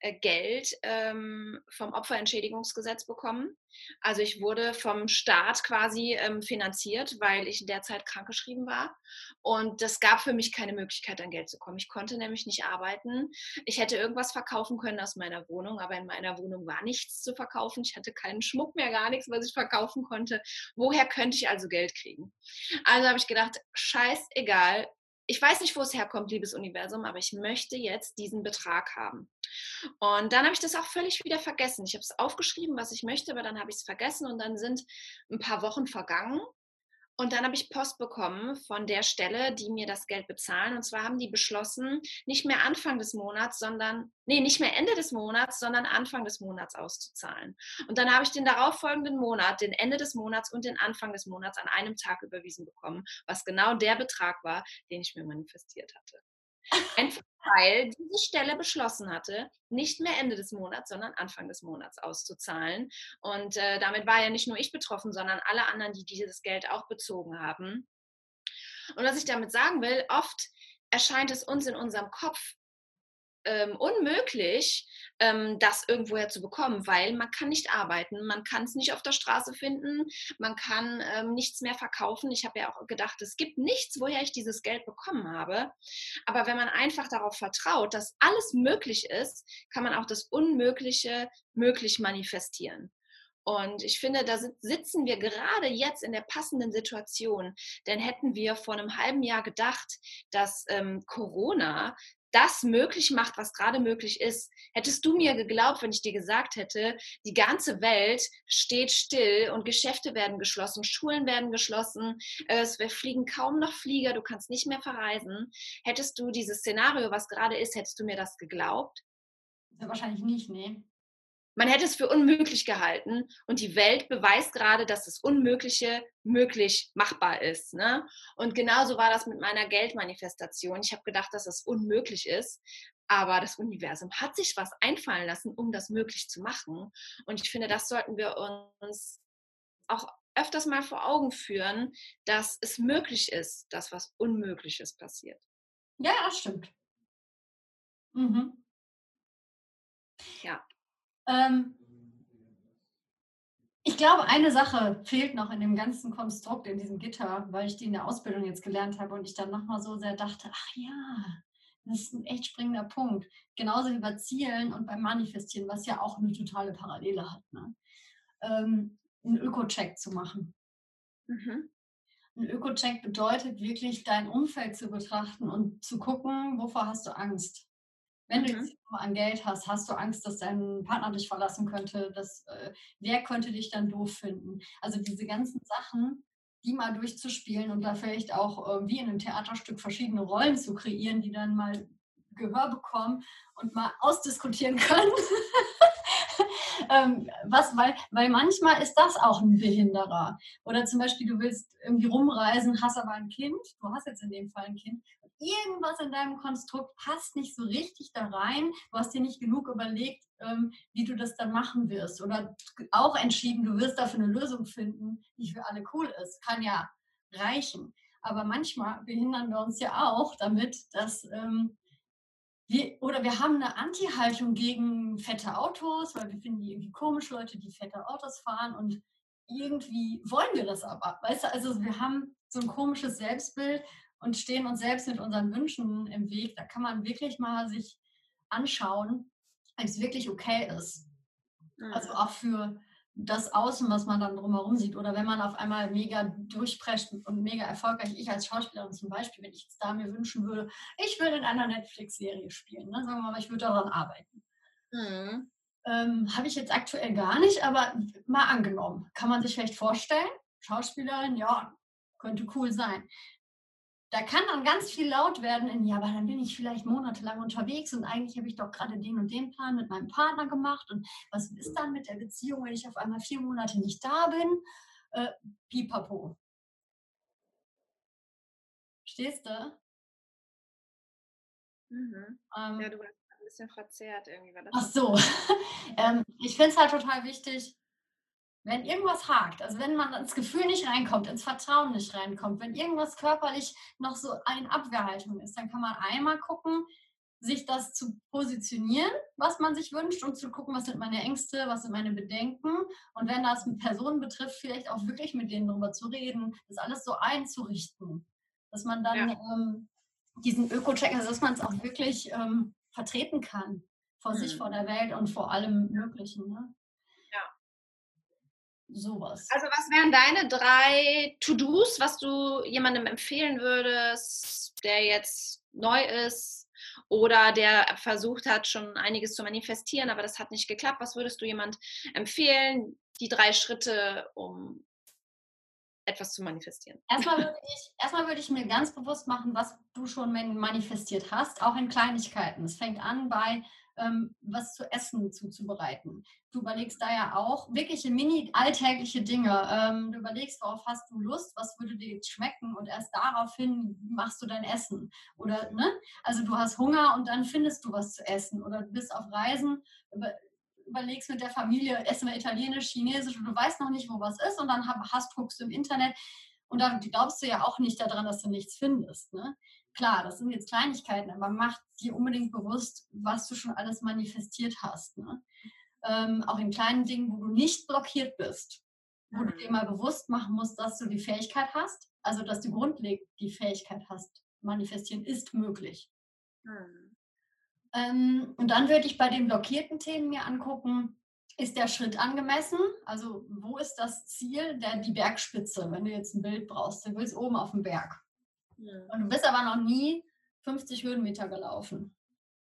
B: äh, Geld ähm, vom Opferentschädigungsgesetz bekommen. Also ich wurde vom Staat quasi ähm, finanziert, weil ich in der Zeit krankgeschrieben war. Und das gab für mich keine Möglichkeit, an Geld zu kommen. Ich konnte nämlich nicht arbeiten. Ich hätte irgendwas verkaufen können aus meiner Wohnung, aber in meiner Wohnung war nichts zu verkaufen. Ich hatte keinen Schmuck mehr, gar nichts, was ich verkaufen konnte. Woher könnte ich also Geld kriegen? Also habe ich gedacht, scheißegal, ich weiß nicht, wo es herkommt, liebes Universum, aber ich möchte jetzt diesen Betrag haben. Und dann habe ich das auch völlig wieder vergessen. Ich habe es aufgeschrieben, was ich möchte, aber dann habe ich es vergessen und dann sind ein paar Wochen vergangen Und dann habe ich Post bekommen von der Stelle, die mir das Geld bezahlen. Und zwar haben die beschlossen, nicht mehr Anfang des Monats, sondern, nee, nicht mehr Ende des Monats, sondern Anfang des Monats auszuzahlen. Und dann habe ich den darauffolgenden Monat, den Ende des Monats und den Anfang des Monats an einem Tag überwiesen bekommen, was genau der Betrag war, den ich mir manifestiert hatte. Einfach weil diese Stelle beschlossen hatte, nicht mehr Ende des Monats, sondern Anfang des Monats auszuzahlen. Und äh, damit war ja nicht nur ich betroffen, sondern alle anderen, die dieses Geld auch bezogen haben. Und was ich damit sagen will, oft erscheint es uns in unserem Kopf ähm, unmöglich, ähm, das irgendwoher zu bekommen, weil man kann nicht arbeiten, man kann es nicht auf der Straße finden, man kann ähm, nichts mehr verkaufen. Ich habe ja auch gedacht, es gibt nichts, woher ich dieses Geld bekommen habe. Aber wenn man einfach darauf vertraut, dass alles möglich ist, kann man auch das Unmögliche möglich manifestieren. Und ich finde, da sitzen wir gerade jetzt in der passenden Situation. Denn hätten wir vor einem halben Jahr gedacht, dass ähm, Corona das möglich macht, was gerade möglich ist. Hättest du mir geglaubt, wenn ich dir gesagt hätte, die ganze Welt steht still und Geschäfte werden geschlossen, Schulen werden geschlossen, es fliegen kaum noch Flieger, du kannst nicht mehr verreisen. Hättest du dieses Szenario, was gerade ist, hättest du mir das geglaubt?
A: Wahrscheinlich nicht, nee.
B: Man hätte es für unmöglich gehalten und die Welt beweist gerade, dass das Unmögliche möglich machbar ist. Ne? Und genauso war das mit meiner Geldmanifestation. Ich habe gedacht, dass das unmöglich ist, aber das Universum hat sich was einfallen lassen, um das möglich zu machen. Und ich finde, das sollten wir uns auch öfters mal vor Augen führen, dass es möglich ist, dass was Unmögliches passiert.
A: Ja, das stimmt. Mhm.
B: Ja.
A: Ähm, ich glaube, eine Sache fehlt noch in dem ganzen Konstrukt, in diesem Gitter, weil ich die in der Ausbildung jetzt gelernt habe und ich dann nochmal so sehr dachte, ach ja, das ist ein echt springender Punkt. Genauso wie bei Zielen und beim Manifestieren, was ja auch eine totale Parallele hat. Ne? Ähm, einen Öko-Check zu machen. Mhm. Ein Öko-Check bedeutet wirklich, dein Umfeld zu betrachten und zu gucken, wovor hast du Angst. Wenn du jetzt mhm. an Geld hast, hast du Angst, dass dein Partner dich verlassen könnte, dass, äh, wer könnte dich dann doof finden? Also diese ganzen Sachen, die mal durchzuspielen und da vielleicht auch äh, wie in einem Theaterstück verschiedene Rollen zu kreieren, die dann mal Gehör bekommen und mal ausdiskutieren [LAUGHS] können. Ähm, was, weil, weil manchmal ist das auch ein Behinderer. Oder zum Beispiel, du willst irgendwie rumreisen, hast aber ein Kind, du hast jetzt in dem Fall ein Kind, irgendwas in deinem Konstrukt passt nicht so richtig da rein. Du hast dir nicht genug überlegt, ähm, wie du das dann machen wirst. Oder auch entschieden, du wirst dafür eine Lösung finden, die für alle cool ist. Kann ja reichen. Aber manchmal behindern wir uns ja auch damit, dass ähm, wir, oder wir haben eine Anti-Haltung gegen fette Autos, weil wir finden die irgendwie komisch, Leute, die fette Autos fahren und irgendwie wollen wir das aber. Weißt du, also wir haben so ein komisches Selbstbild und stehen uns selbst mit unseren Wünschen im Weg. Da kann man wirklich mal sich anschauen, ob es wirklich okay ist. Also mhm. auch für das Außen, was man dann drumherum sieht. Oder wenn man auf einmal mega durchprescht und mega erfolgreich, ich als Schauspielerin zum Beispiel, wenn ich jetzt da mir wünschen würde, ich würde in einer Netflix-Serie spielen, ne? sagen wir mal, ich würde daran arbeiten. Mhm. Ähm, Habe ich jetzt aktuell gar nicht, aber mal angenommen. Kann man sich vielleicht vorstellen, Schauspielerin, ja, könnte cool sein da kann dann ganz viel laut werden in, ja, aber dann bin ich vielleicht monatelang unterwegs und eigentlich habe ich doch gerade den und den Plan mit meinem Partner gemacht und was ist dann mit der Beziehung, wenn ich auf einmal vier Monate nicht da bin? Äh, pipapo. Stehst du?
B: Mhm. Ähm, ja, du warst ein bisschen verzerrt irgendwie. War das
A: ach so. [LAUGHS] ähm, ich finde es halt total wichtig, wenn irgendwas hakt, also wenn man ins Gefühl nicht reinkommt, ins Vertrauen nicht reinkommt, wenn irgendwas körperlich noch so in Abwehrhaltung ist, dann kann man einmal gucken, sich das zu positionieren, was man sich wünscht und zu gucken, was sind meine Ängste, was sind meine Bedenken und wenn das Personen betrifft, vielleicht auch wirklich mit denen darüber zu reden, das alles so einzurichten, dass man dann ja. ähm, diesen Öko-Check, also dass man es auch wirklich ähm, vertreten kann vor mhm. sich, vor der Welt und vor allem Möglichen. Ne? Sowas.
B: Also was wären deine drei To-Dos, was du jemandem empfehlen würdest, der jetzt neu ist oder der versucht hat, schon einiges zu manifestieren, aber das hat nicht geklappt? Was würdest du jemand empfehlen? Die drei Schritte, um etwas zu manifestieren?
A: Erstmal würde ich, erstmal würde ich mir ganz bewusst machen, was du schon manifestiert hast, auch in Kleinigkeiten. Es fängt an bei ähm, was zu essen zuzubereiten. Du überlegst da ja auch wirkliche mini-alltägliche Dinge. Ähm, du überlegst, worauf hast du Lust, was würde dir jetzt schmecken und erst daraufhin machst du dein Essen. Oder, ne? Also du hast Hunger und dann findest du was zu essen. Oder du bist auf Reisen, über, überlegst mit der Familie, essen wir italienisch, chinesisch und du weißt noch nicht, wo was ist und dann hast, guckst du im Internet und dann glaubst du ja auch nicht daran, dass du nichts findest. Ne? Klar, das sind jetzt Kleinigkeiten, aber mach dir unbedingt bewusst, was du schon alles manifestiert hast. Ne? Ähm, auch in kleinen Dingen, wo du nicht blockiert bist, wo du dir mhm. mal bewusst machen musst, dass du die Fähigkeit hast, also dass du grundlegend die Fähigkeit hast, manifestieren ist möglich. Mhm. Ähm, und dann würde ich bei den blockierten Themen mir angucken, ist der Schritt angemessen? Also wo ist das Ziel? Der, die Bergspitze, wenn du jetzt ein Bild brauchst, du willst oben auf dem Berg. Und du bist aber noch nie 50 Höhenmeter gelaufen.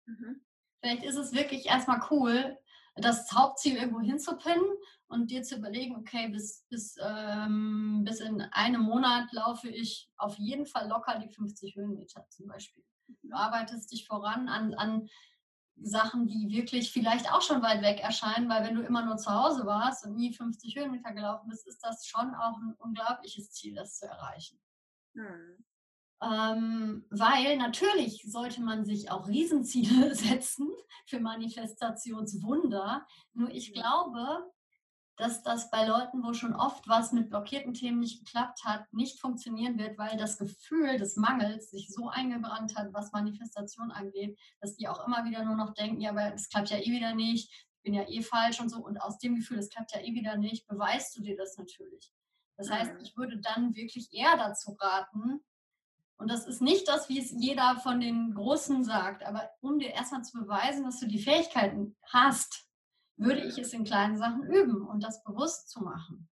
A: Mhm. Vielleicht ist es wirklich erstmal cool, das Hauptziel irgendwo hinzupinnen und dir zu überlegen, okay, bis, bis, ähm, bis in einem Monat laufe ich auf jeden Fall locker die 50 Höhenmeter zum Beispiel. Du mhm. arbeitest dich voran an, an Sachen, die wirklich vielleicht auch schon weit weg erscheinen, weil wenn du immer nur zu Hause warst und nie 50 Höhenmeter gelaufen bist, ist das schon auch ein unglaubliches Ziel, das zu erreichen. Mhm. Ähm, weil natürlich sollte man sich auch Riesenziele [LAUGHS] setzen für Manifestationswunder. Nur ich glaube, dass das bei Leuten, wo schon oft was mit blockierten Themen nicht geklappt hat, nicht funktionieren wird, weil das Gefühl des Mangels sich so eingebrannt hat, was Manifestation angeht, dass die auch immer wieder nur noch denken, ja, aber es klappt ja eh wieder nicht, ich bin ja eh falsch und so. Und aus dem Gefühl, es klappt ja eh wieder nicht, beweist du dir das natürlich. Das heißt, mhm. ich würde dann wirklich eher dazu raten, und das ist nicht das, wie es jeder von den Großen sagt, aber um dir erstmal zu beweisen, dass du die Fähigkeiten hast, würde ich es in kleinen Sachen üben und das bewusst zu machen.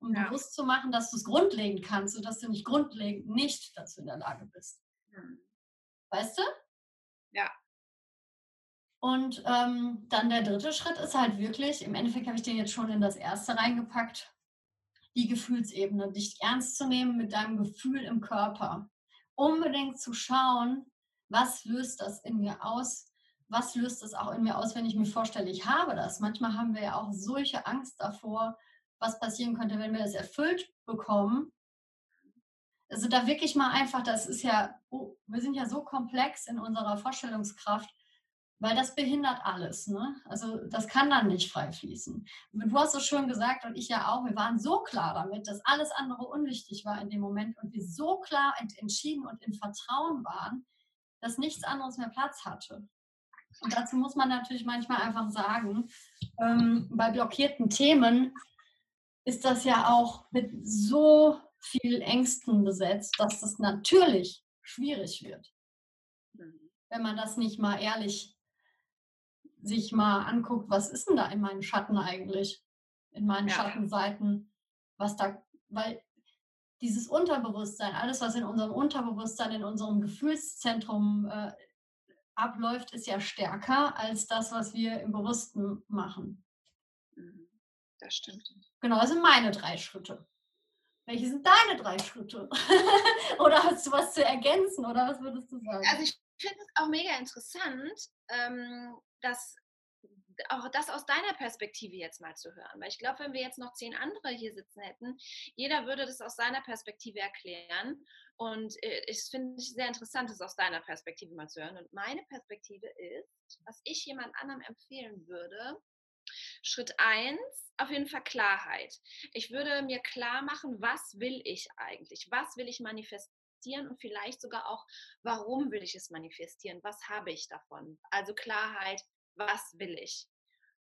A: Um ja. bewusst zu machen, dass du es grundlegend kannst und dass du nicht grundlegend nicht dazu in der Lage bist. Mhm. Weißt du?
B: Ja.
A: Und ähm, dann der dritte Schritt ist halt wirklich, im Endeffekt habe ich den jetzt schon in das erste reingepackt, die Gefühlsebene, dich ernst zu nehmen mit deinem Gefühl im Körper unbedingt zu schauen, was löst das in mir aus? Was löst das auch in mir aus, wenn ich mir vorstelle, ich habe das? Manchmal haben wir ja auch solche Angst davor, was passieren könnte, wenn wir das erfüllt bekommen. Also da wirklich mal einfach, das ist ja, oh, wir sind ja so komplex in unserer Vorstellungskraft, weil das behindert alles. Ne? Also das kann dann nicht frei fließen. Du hast es schon gesagt und ich ja auch, wir waren so klar damit, dass alles andere unwichtig war in dem Moment und wir so klar entschieden und in Vertrauen waren, dass nichts anderes mehr Platz hatte. Und dazu muss man natürlich manchmal einfach sagen, ähm, bei blockierten Themen ist das ja auch mit so viel Ängsten besetzt, dass das natürlich schwierig wird, mhm. wenn man das nicht mal ehrlich sich mal anguckt, was ist denn da in meinen Schatten eigentlich? In meinen ja. Schattenseiten, was da, weil dieses Unterbewusstsein, alles, was in unserem Unterbewusstsein, in unserem Gefühlszentrum äh, abläuft, ist ja stärker als das, was wir im Bewussten machen.
B: Mhm. Das stimmt.
A: Genau, das sind meine drei Schritte. Welche sind deine drei Schritte? [LAUGHS] oder hast du was zu ergänzen oder was würdest du sagen?
B: Also ich finde es auch mega interessant, ähm, dass auch das aus deiner Perspektive jetzt mal zu hören. Weil ich glaube, wenn wir jetzt noch zehn andere hier sitzen hätten, jeder würde das aus seiner Perspektive erklären. Und äh, ich finde es sehr interessant, das aus deiner Perspektive mal zu hören. Und meine Perspektive ist, was ich jemand anderem empfehlen würde, Schritt eins auf jeden Fall Klarheit. Ich würde mir klar machen, was will ich eigentlich? Was will ich manifestieren? und vielleicht sogar auch, warum will ich es manifestieren? Was habe ich davon? Also Klarheit, was will ich?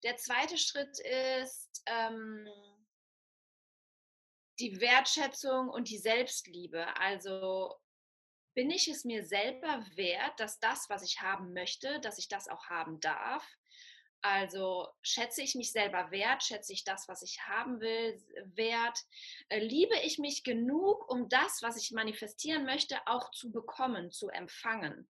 B: Der zweite Schritt ist ähm, die Wertschätzung und die Selbstliebe. Also bin ich es mir selber wert, dass das, was ich haben möchte, dass ich das auch haben darf? Also schätze ich mich selber wert, schätze ich das, was ich haben will, wert, äh, liebe ich mich genug, um das, was ich manifestieren möchte, auch zu bekommen, zu empfangen.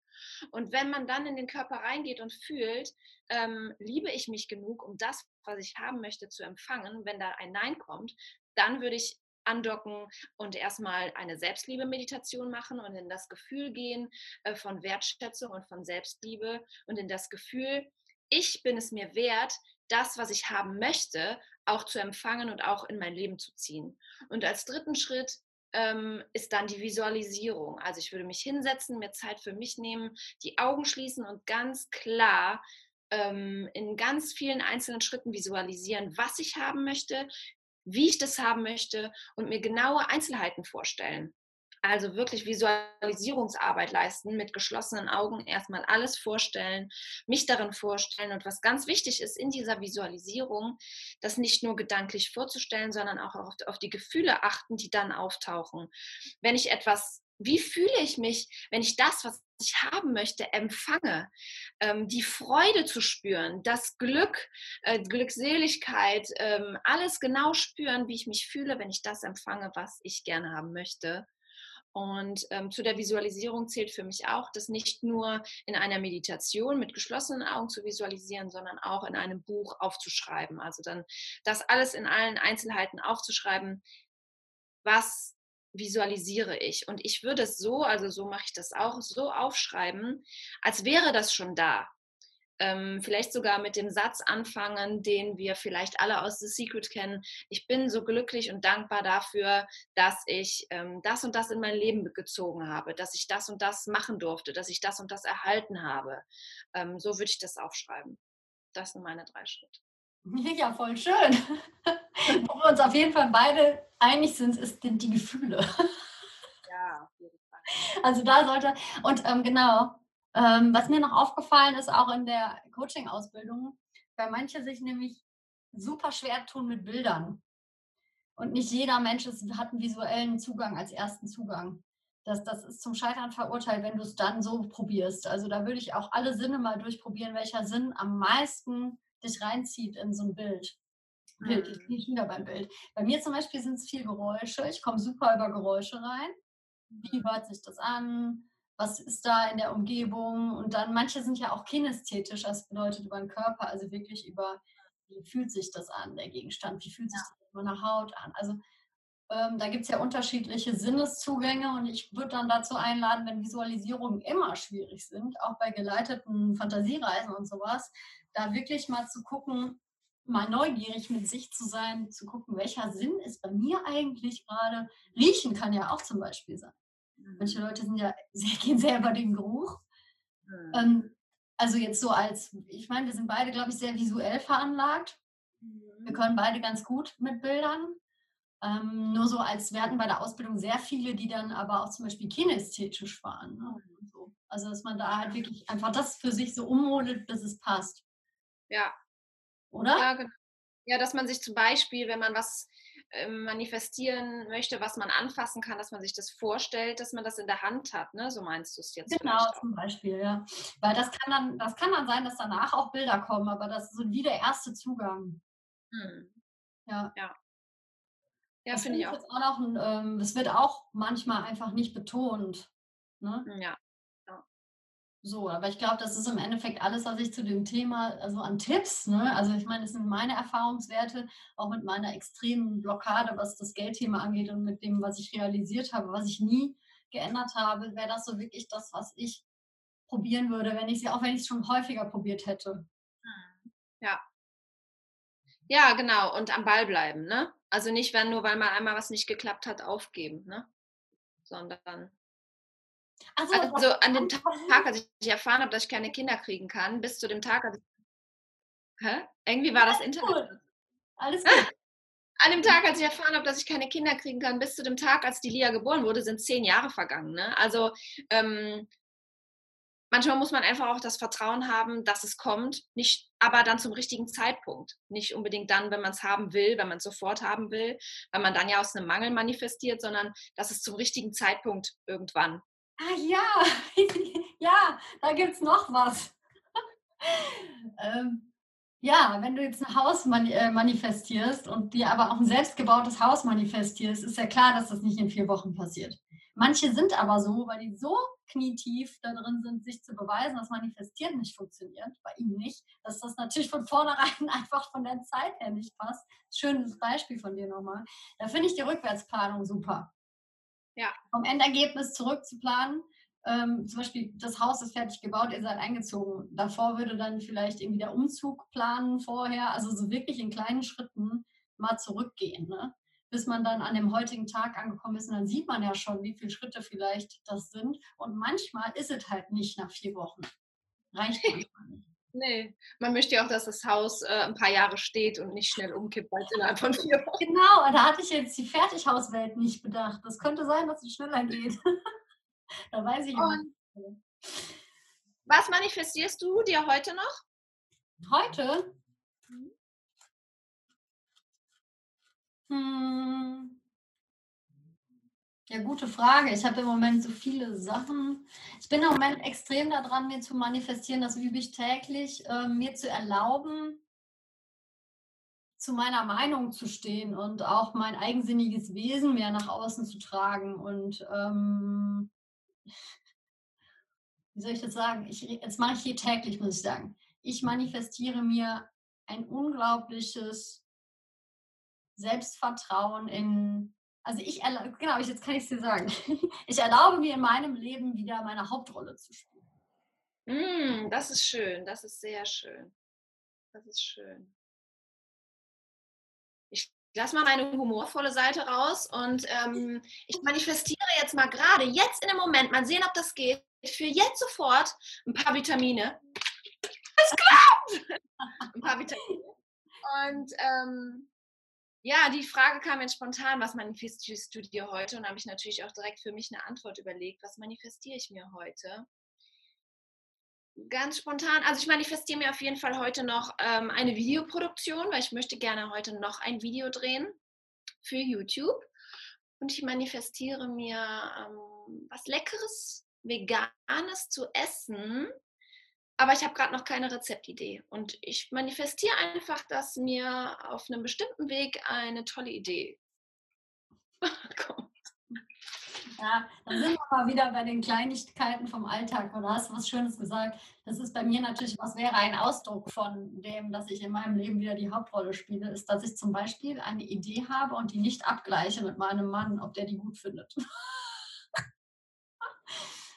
B: Und wenn man dann in den Körper reingeht und fühlt, ähm, liebe ich mich genug, um das, was ich haben möchte, zu empfangen, wenn da ein Nein kommt, dann würde ich andocken und erstmal eine Selbstliebe-Meditation machen und in das Gefühl gehen äh, von Wertschätzung und von Selbstliebe und in das Gefühl, ich bin es mir wert, das, was ich haben möchte, auch zu empfangen und auch in mein Leben zu ziehen. Und als dritten Schritt ähm, ist dann die Visualisierung. Also ich würde mich hinsetzen, mir Zeit für mich nehmen, die Augen schließen und ganz klar ähm, in ganz vielen einzelnen Schritten visualisieren, was ich haben möchte, wie ich das haben möchte und mir genaue Einzelheiten vorstellen. Also wirklich Visualisierungsarbeit leisten, mit geschlossenen Augen erstmal alles vorstellen, mich darin vorstellen. Und was ganz wichtig ist in dieser Visualisierung, das nicht nur gedanklich vorzustellen, sondern auch auf, auf die Gefühle achten, die dann auftauchen. Wenn ich etwas wie fühle ich mich, wenn ich das, was ich haben möchte, empfange? Ähm, die Freude zu spüren, das Glück, äh, Glückseligkeit, ähm, alles genau spüren, wie ich mich fühle, wenn ich das empfange, was ich gerne haben möchte. Und ähm, zu der Visualisierung zählt für mich auch, das nicht nur in einer Meditation mit geschlossenen Augen zu visualisieren, sondern auch in einem Buch aufzuschreiben. Also dann das alles in allen Einzelheiten aufzuschreiben, was visualisiere ich. Und ich würde es so, also so mache ich das auch, so aufschreiben, als wäre das schon da ähm, vielleicht sogar mit dem Satz anfangen, den wir vielleicht alle aus The Secret kennen. Ich bin so glücklich und dankbar dafür, dass ich ähm, das und das in mein Leben gezogen habe, dass ich das und das machen durfte, dass ich das und das erhalten habe. Ähm, so würde ich das aufschreiben. Das sind meine drei Schritte. [LAUGHS]
A: Ja, voll schön. [LAUGHS] Wo wir uns auf jeden Fall beide einig sind, ist die, die Gefühle.
B: Ja, auf jeden Fall. [LAUGHS]
A: Also da sollte, und ähm, genau, ähm, was mir noch aufgefallen ist, auch in der Coaching-Ausbildung, weil manche sich nämlich super schwer tun mit Bildern. Und nicht jeder Mensch ist, hat einen visuellen Zugang als ersten Zugang. Das, das ist zum Scheitern verurteilt, wenn du es dann so probierst. Also da würde ich auch alle Sinne mal durchprobieren, welcher Sinn am meisten dich reinzieht in so ein Bild. Bild, ich bin wieder beim Bild. Bei mir zum Beispiel sind es viel Geräusche. Ich komme super über Geräusche rein. Wie hört sich das an? Was ist da in der Umgebung und dann manche sind ja auch kinästhetisch, das bedeutet über den Körper, also wirklich über, wie fühlt sich das an, der Gegenstand, wie fühlt sich das über eine Haut an. Also ähm, da gibt es ja unterschiedliche Sinneszugänge und ich würde dann dazu einladen, wenn Visualisierungen immer schwierig sind, auch bei geleiteten Fantasiereisen und sowas, da wirklich mal zu gucken, mal neugierig mit sich zu sein, zu gucken, welcher Sinn ist bei mir eigentlich gerade. Riechen kann ja auch zum Beispiel sein. Manche Leute sind ja [LAUGHS] gehen sehr über den Geruch. Mhm. Ähm, also jetzt so als, ich meine, wir sind beide, glaube ich, sehr visuell veranlagt. Wir mhm. können beide ganz gut mit Bildern. Ähm, nur so als, wir hatten bei der Ausbildung sehr viele, die dann aber auch zum Beispiel kinästhetisch waren. Ne? Mhm. So. Also dass man da halt wirklich einfach das für sich so ummodelt, dass es passt.
B: Ja.
A: Oder?
B: Ja, genau. Ja, dass man sich zum Beispiel, wenn man was manifestieren möchte, was man anfassen kann, dass man sich das vorstellt, dass man das in der Hand hat, ne? So meinst du es jetzt?
A: Genau, zum Beispiel, ja. Weil das kann dann, das kann dann sein, dass danach auch Bilder kommen, aber das ist so wie der erste Zugang. Hm. Ja.
B: Ja. Ja, finde ich auch.
A: auch noch ein, ähm, das wird auch manchmal einfach nicht betont. Ne?
B: Ja.
A: So, aber ich glaube, das ist im Endeffekt alles, was ich zu dem Thema, also an Tipps, ne? also ich meine, das sind meine Erfahrungswerte, auch mit meiner extremen Blockade, was das Geldthema angeht und mit dem, was ich realisiert habe, was ich nie geändert habe, wäre das so wirklich das, was ich probieren würde, wenn ich sie, auch wenn ich es schon häufiger probiert hätte.
B: Hm, ja. Ja, genau. Und am Ball bleiben, ne? Also nicht, wenn nur weil mal einmal was nicht geklappt hat, aufgeben, ne? Sondern also, also an dem Tag, als ich erfahren habe, dass ich keine Kinder kriegen kann, bis zu dem Tag, als ich. Hä? Irgendwie war das Internet. Gut.
A: Alles gut.
B: An dem Tag, als ich erfahren habe, dass ich keine Kinder kriegen kann, bis zu dem Tag, als die Lia geboren wurde, sind zehn Jahre vergangen. Ne? Also ähm, manchmal muss man einfach auch das Vertrauen haben, dass es kommt, nicht, aber dann zum richtigen Zeitpunkt. Nicht unbedingt dann, wenn man es haben will, wenn man es sofort haben will, weil man dann ja aus einem Mangel manifestiert, sondern dass es zum richtigen Zeitpunkt irgendwann
A: Ah ja, [LAUGHS] ja, da gibt es noch was. [LAUGHS] ähm, Ja, wenn du jetzt ein Haus mani äh, manifestierst und dir aber auch ein selbstgebautes Haus manifestierst, ist ja klar, dass das nicht in vier Wochen passiert. Manche sind aber so, weil die so knietief da drin sind, sich zu beweisen, dass Manifestieren nicht funktioniert, bei ihnen nicht, dass das natürlich von vornherein [LAUGHS] einfach von der Zeit her nicht passt. Schönes Beispiel von dir nochmal. Da finde ich die Rückwärtsplanung super.
B: Ja.
A: Vom Endergebnis zurückzuplanen. Ähm, zum Beispiel, das Haus ist fertig gebaut, ihr seid eingezogen. Davor würde dann vielleicht irgendwie der Umzug planen vorher. Also so wirklich in kleinen Schritten mal zurückgehen. Ne? bis man dann an dem heutigen Tag angekommen ist. Und dann sieht man ja schon, wie viele Schritte vielleicht das sind. Und manchmal ist es halt nicht nach vier Wochen. Reicht manchmal nicht.
B: Nee, man möchte ja auch, dass das Haus äh, ein paar Jahre steht und nicht schnell umkippt, weil es innerhalb von vier Wochen.
A: Genau, da hatte ich jetzt die Fertighauswelt nicht bedacht. Das könnte sein, dass es schneller geht. [LAUGHS] da weiß ich nicht.
B: Was manifestierst du dir heute noch?
A: Heute? Mhm. Hm. Ja, gute Frage. Ich habe im Moment so viele Sachen. Ich bin im Moment extrem daran, mir zu manifestieren, das übe ich täglich, äh, mir zu erlauben, zu meiner Meinung zu stehen und auch mein eigensinniges Wesen mehr nach außen zu tragen. Und ähm, [LAUGHS] wie soll ich das sagen? Ich, jetzt mache ich hier täglich, muss ich sagen. Ich manifestiere mir ein unglaubliches Selbstvertrauen in, also ich, genau, jetzt kann ich es dir sagen, [LAUGHS] ich erlaube mir in meinem Leben wieder meine Hauptrolle zu spielen.
B: Mm, das ist schön, das ist sehr schön. Das ist schön. Ich lasse mal meine humorvolle Seite raus und ähm, [LAUGHS] ich manifestiere jetzt mal gerade, jetzt in dem Moment, mal sehen, ob das geht, für jetzt sofort ein paar Vitamine. Es klappt! [LAUGHS] ein paar Vitamine. Und ähm, ja, die Frage kam jetzt spontan, was manifestierst du dir heute? Und da habe ich natürlich auch direkt für mich eine Antwort überlegt, was manifestiere ich mir heute? Ganz spontan, also ich manifestiere mir auf jeden Fall heute noch ähm, eine Videoproduktion, weil ich möchte gerne heute noch ein Video drehen für YouTube. Und ich manifestiere mir ähm, was Leckeres, Veganes zu essen aber ich habe gerade noch keine Rezeptidee. Und ich manifestiere einfach, dass mir auf einem bestimmten Weg eine tolle Idee [LAUGHS] kommt.
A: Ja, dann sind wir mal wieder bei den Kleinigkeiten vom Alltag. Du hast was Schönes gesagt. Das ist bei mir natürlich, was wäre ein Ausdruck von dem, dass ich in meinem Leben wieder die Hauptrolle spiele, ist, dass ich zum Beispiel eine Idee habe und die nicht abgleiche mit meinem Mann, ob der die gut findet. [LAUGHS]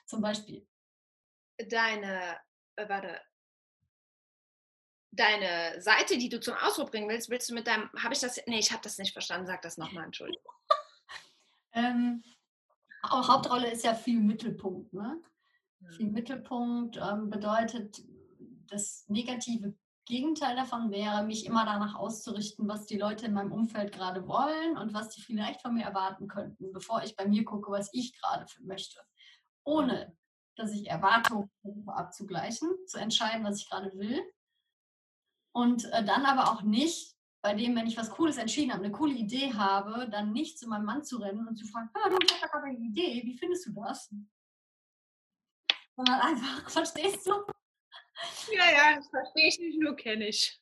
A: zum Beispiel.
B: Deine äh, warte, deine Seite, die du zum Ausdruck bringen willst, willst du mit deinem, habe ich das, nee, ich habe das nicht verstanden, sag das nochmal, Entschuldigung. [LAUGHS]
A: ähm, auch Hauptrolle ist ja viel Mittelpunkt, ne? Mhm. Viel Mittelpunkt ähm, bedeutet, das negative Gegenteil davon wäre, mich immer danach auszurichten, was die Leute in meinem Umfeld gerade wollen und was die vielleicht von mir erwarten könnten, bevor ich bei mir gucke, was ich gerade möchte. Ohne dass ich Erwartungen abzugleichen, zu entscheiden, was ich gerade will. Und äh, dann aber auch nicht, bei dem, wenn ich was Cooles entschieden habe, eine coole Idee habe, dann nicht zu meinem Mann zu rennen und zu fragen, ah, du hast gerade eine Idee, wie findest du das? Sondern einfach, [LAUGHS] verstehst du?
B: Ja, ja, das verstehe ich nicht, nur kenne ich.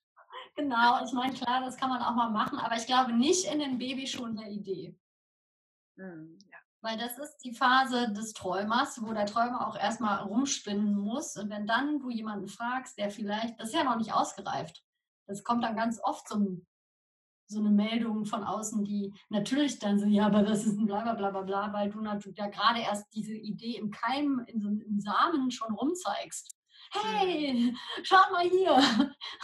A: Genau, ich meine, klar, das kann man auch mal machen, aber ich glaube nicht in den Babyschuhen der Idee. Mhm, ja. Weil das ist die Phase des Träumers, wo der Träumer auch erstmal rumspinnen muss. Und wenn dann du jemanden fragst, der vielleicht, das ist ja noch nicht ausgereift. Das kommt dann ganz oft so, so eine Meldung von außen, die natürlich dann so, ja, aber das ist ein bla bla bla bla bla, weil du natürlich ja gerade erst diese Idee im Keim, in so einem Samen schon rumzeigst. Hey, schau mal hier.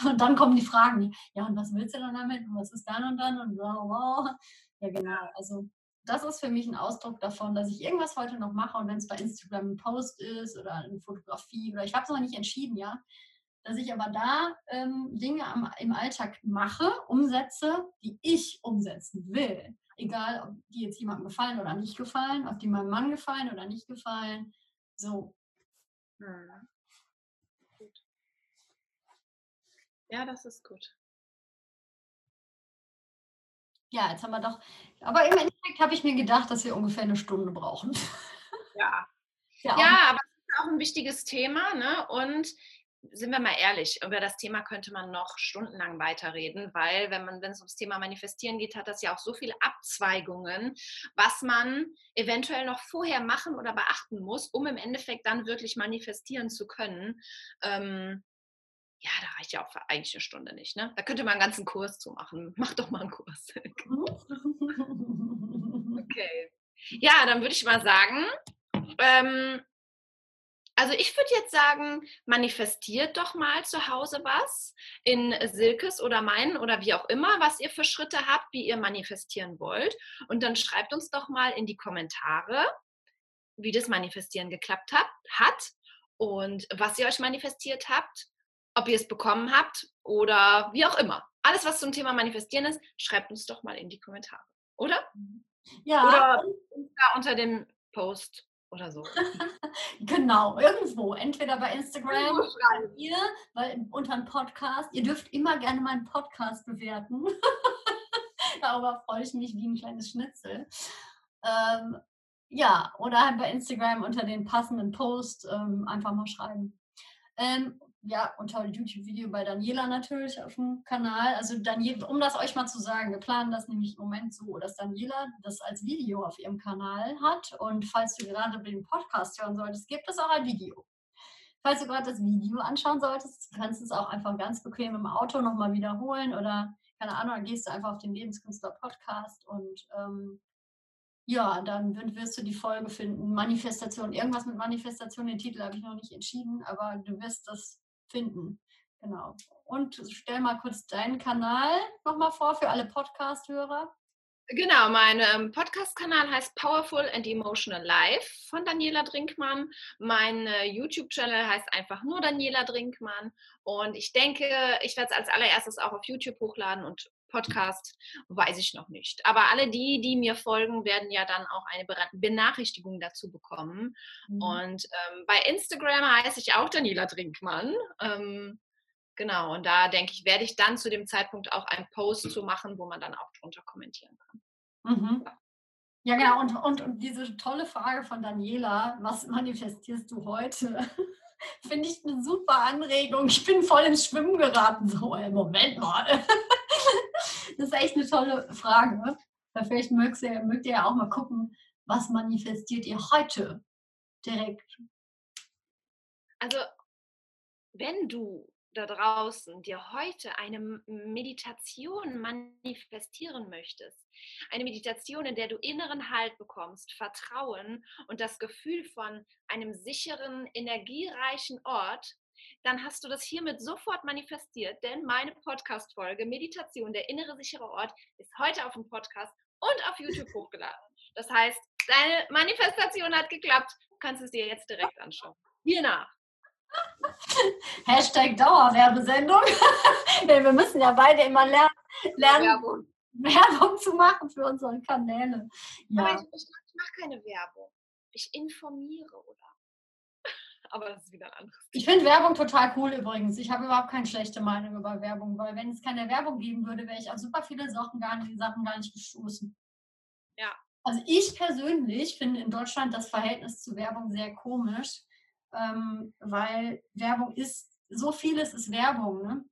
A: Und dann kommen die Fragen, ja, und was willst du dann damit? Und was ist dann und dann? Und bla bla. Ja, genau. Also das ist für mich ein Ausdruck davon, dass ich irgendwas heute noch mache und wenn es bei Instagram ein Post ist oder eine Fotografie oder ich habe es noch nicht entschieden, ja, dass ich aber da ähm, Dinge am, im Alltag mache, umsetze, die ich umsetzen will. Egal, ob die jetzt jemandem gefallen oder nicht gefallen, ob die meinem Mann gefallen oder nicht gefallen. So. Hm.
B: Ja, das ist gut
A: ja, jetzt haben wir doch. Aber im Endeffekt habe ich mir gedacht, dass wir ungefähr eine Stunde brauchen. [LAUGHS]
B: Ja. Ja, ja aber es ist auch ein wichtiges Thema. Ne? Und sind wir mal ehrlich, über das Thema könnte man noch stundenlang weiterreden, weil wenn man, wenn es ums Thema Manifestieren geht, hat das ja auch so viele Abzweigungen, was man eventuell noch vorher machen oder beachten muss, um im Endeffekt dann wirklich manifestieren zu können. Ähm, ja, da reicht ja auch eigentlich eine Stunde nicht. Ne? Da könnte man einen ganzen Kurs zu machen. [LAUGHS] Mach doch mal einen Kurs. [LAUGHS] okay. Ja, dann würde ich mal sagen, ähm, also ich würde jetzt sagen, manifestiert doch mal zu Hause was in Silkes oder meinen oder wie auch immer, was ihr für Schritte habt, wie ihr manifestieren wollt. Und dann schreibt uns doch mal in die Kommentare, wie das Manifestieren geklappt hat, hat und was ihr euch manifestiert habt, ob ihr es bekommen habt oder wie auch immer. Alles, was zum Thema Manifestieren ist, schreibt uns doch mal in die Kommentare, oder?
A: Ja.
B: Oder unter dem Post oder so. [LAUGHS]
A: genau, irgendwo. Entweder bei Instagram oder ihr, weil unter einem Podcast. Ihr dürft immer gerne meinen Podcast bewerten. [LAUGHS] Darüber freue ich mich wie ein kleines Schnitzel. Ähm, ja, oder halt bei Instagram unter den passenden Post ähm, einfach mal schreiben. Ähm, ja, unter YouTube-Video bei Daniela natürlich auf dem Kanal. Also Daniela, um das euch mal zu sagen, wir planen das nämlich im Moment so, dass Daniela das als Video auf ihrem Kanal hat. Und falls du gerade den Podcast hören solltest, gibt es auch ein Video. Falls du gerade das Video anschauen solltest, kannst du es auch einfach ganz bequem im Auto nochmal wiederholen oder keine Ahnung, dann gehst du einfach auf den Lebenskünstler-Podcast und ähm, ja, dann wirst du die Folge finden. Manifestation, irgendwas mit Manifestation, den Titel habe ich noch nicht entschieden, aber du wirst das finden. Genau. Und stell mal kurz deinen Kanal nochmal vor für alle Podcast-Hörer.
B: Genau, mein ähm, Podcast-Kanal heißt Powerful and Emotional Life von Daniela Drinkmann. Mein äh, YouTube-Channel heißt einfach nur Daniela Drinkmann. Und ich denke, ich werde es als allererstes auch auf YouTube hochladen und Podcast weiß ich noch nicht. Aber alle die, die mir folgen, werden ja dann auch eine Benachrichtigung dazu bekommen. Mhm. Und ähm, bei Instagram heiße ich auch Daniela Drinkmann. Ähm, genau, und da denke ich, werde ich dann zu dem Zeitpunkt auch einen Post zu machen, wo man dann auch drunter kommentieren kann.
A: Mhm. Ja, genau. Und, und, und diese tolle Frage von Daniela, was manifestierst du heute? [LAUGHS] Finde ich eine super Anregung. Ich bin voll ins Schwimmen geraten. So, Moment mal. [LAUGHS] Das ist echt eine tolle Frage. Vielleicht mögt ihr, mögt ihr ja auch mal gucken, was manifestiert ihr heute direkt.
B: Also, wenn du da draußen dir heute eine Meditation manifestieren möchtest, eine Meditation, in der du inneren Halt bekommst, Vertrauen und das Gefühl von einem sicheren, energiereichen Ort, dann hast du das hiermit sofort manifestiert, denn meine Podcast-Folge Meditation, der innere sichere Ort, ist heute auf dem Podcast und auf YouTube [LAUGHS] hochgeladen. Das heißt, deine Manifestation hat geklappt. Du kannst es dir jetzt direkt anschauen. Hiernach. [LAUGHS]
A: Hashtag Dauerwerbesendung. [LAUGHS] wir müssen ja beide immer lernen, lernen Werbung. Werbung zu machen für unsere Kanäle.
B: Ja. Aber ich, ich mache keine Werbung. Ich informiere, oder? [LAUGHS] aber das ist wieder ein anderes.
A: Ich finde Werbung total cool übrigens. Ich habe überhaupt keine schlechte Meinung über Werbung, weil wenn es keine Werbung geben würde, wäre ich auf super viele Sachen gar nicht, Sachen gar nicht gestoßen.
B: Ja.
A: Also ich persönlich finde in Deutschland das Verhältnis zu Werbung sehr komisch, ähm, weil Werbung ist, so vieles ist Werbung, ne?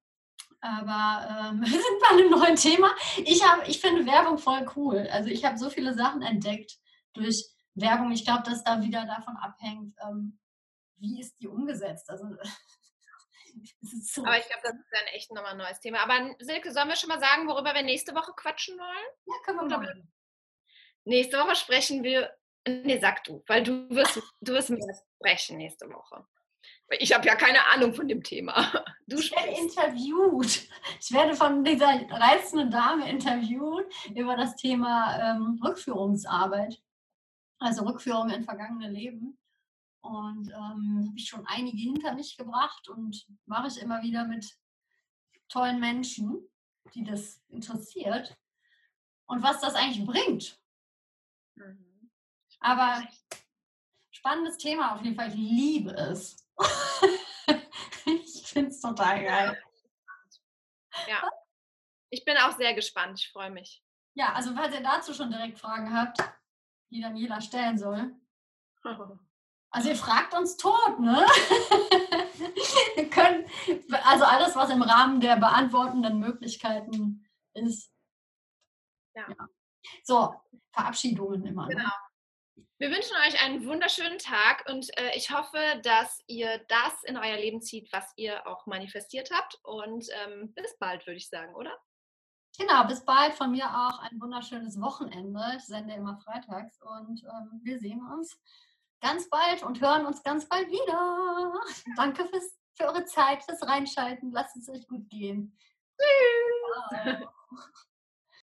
A: Aber ähm, [LAUGHS] wir sind bei einem neuen Thema. Ich, hab, ich finde Werbung voll cool. Also ich habe so viele Sachen entdeckt durch Werbung. Ich glaube, dass da wieder davon abhängt, ähm, wie ist die umgesetzt? Also [LAUGHS]
B: so. Aber ich glaube, das ist dann echt nochmal ein neues Thema. Aber Silke, sollen wir schon mal sagen, worüber wir nächste Woche quatschen wollen?
A: Ja, können wir machen.
B: Nächste Woche sprechen wir. Nee, sag du, weil du wirst, du wirst mir sprechen nächste Woche. Ich habe ja keine Ahnung von dem Thema. [LAUGHS]
A: Du ich werde interviewt. Ich werde von dieser reizenden Dame interviewt über das Thema ähm, Rückführungsarbeit. Also Rückführung in vergangene Leben. Und ähm, habe ich schon einige hinter mich gebracht und mache ich immer wieder mit tollen Menschen, die das interessiert. Und was das eigentlich bringt. Mhm. Aber spannendes Thema auf jeden Fall. Ich liebe es. [LAUGHS] ich finde es total geil.
B: Ja. Ich bin auch sehr gespannt. Ich freue mich.
A: Ja, also falls ihr dazu schon direkt Fragen habt, die jeder stellen soll, [LAUGHS] Also ihr fragt uns tot, ne? [LAUGHS] wir können, also alles, was im Rahmen der beantwortenden Möglichkeiten ist. Ja. ja. So, Verabschiedungen immer.
B: Ne? Genau. Ne? Wir wünschen euch einen wunderschönen Tag und äh, ich hoffe, dass ihr das in euer Leben zieht, was ihr auch manifestiert habt. Und ähm, bis bald, würde ich sagen, oder?
A: Genau, bis bald. Von mir auch ein wunderschönes Wochenende. Ich sende immer freitags und ähm, wir sehen uns ganz bald und hören uns ganz bald wieder. [LAUGHS] Danke fürs, für eure Zeit, fürs Reinschalten. Lasst es euch gut gehen. Tschüss.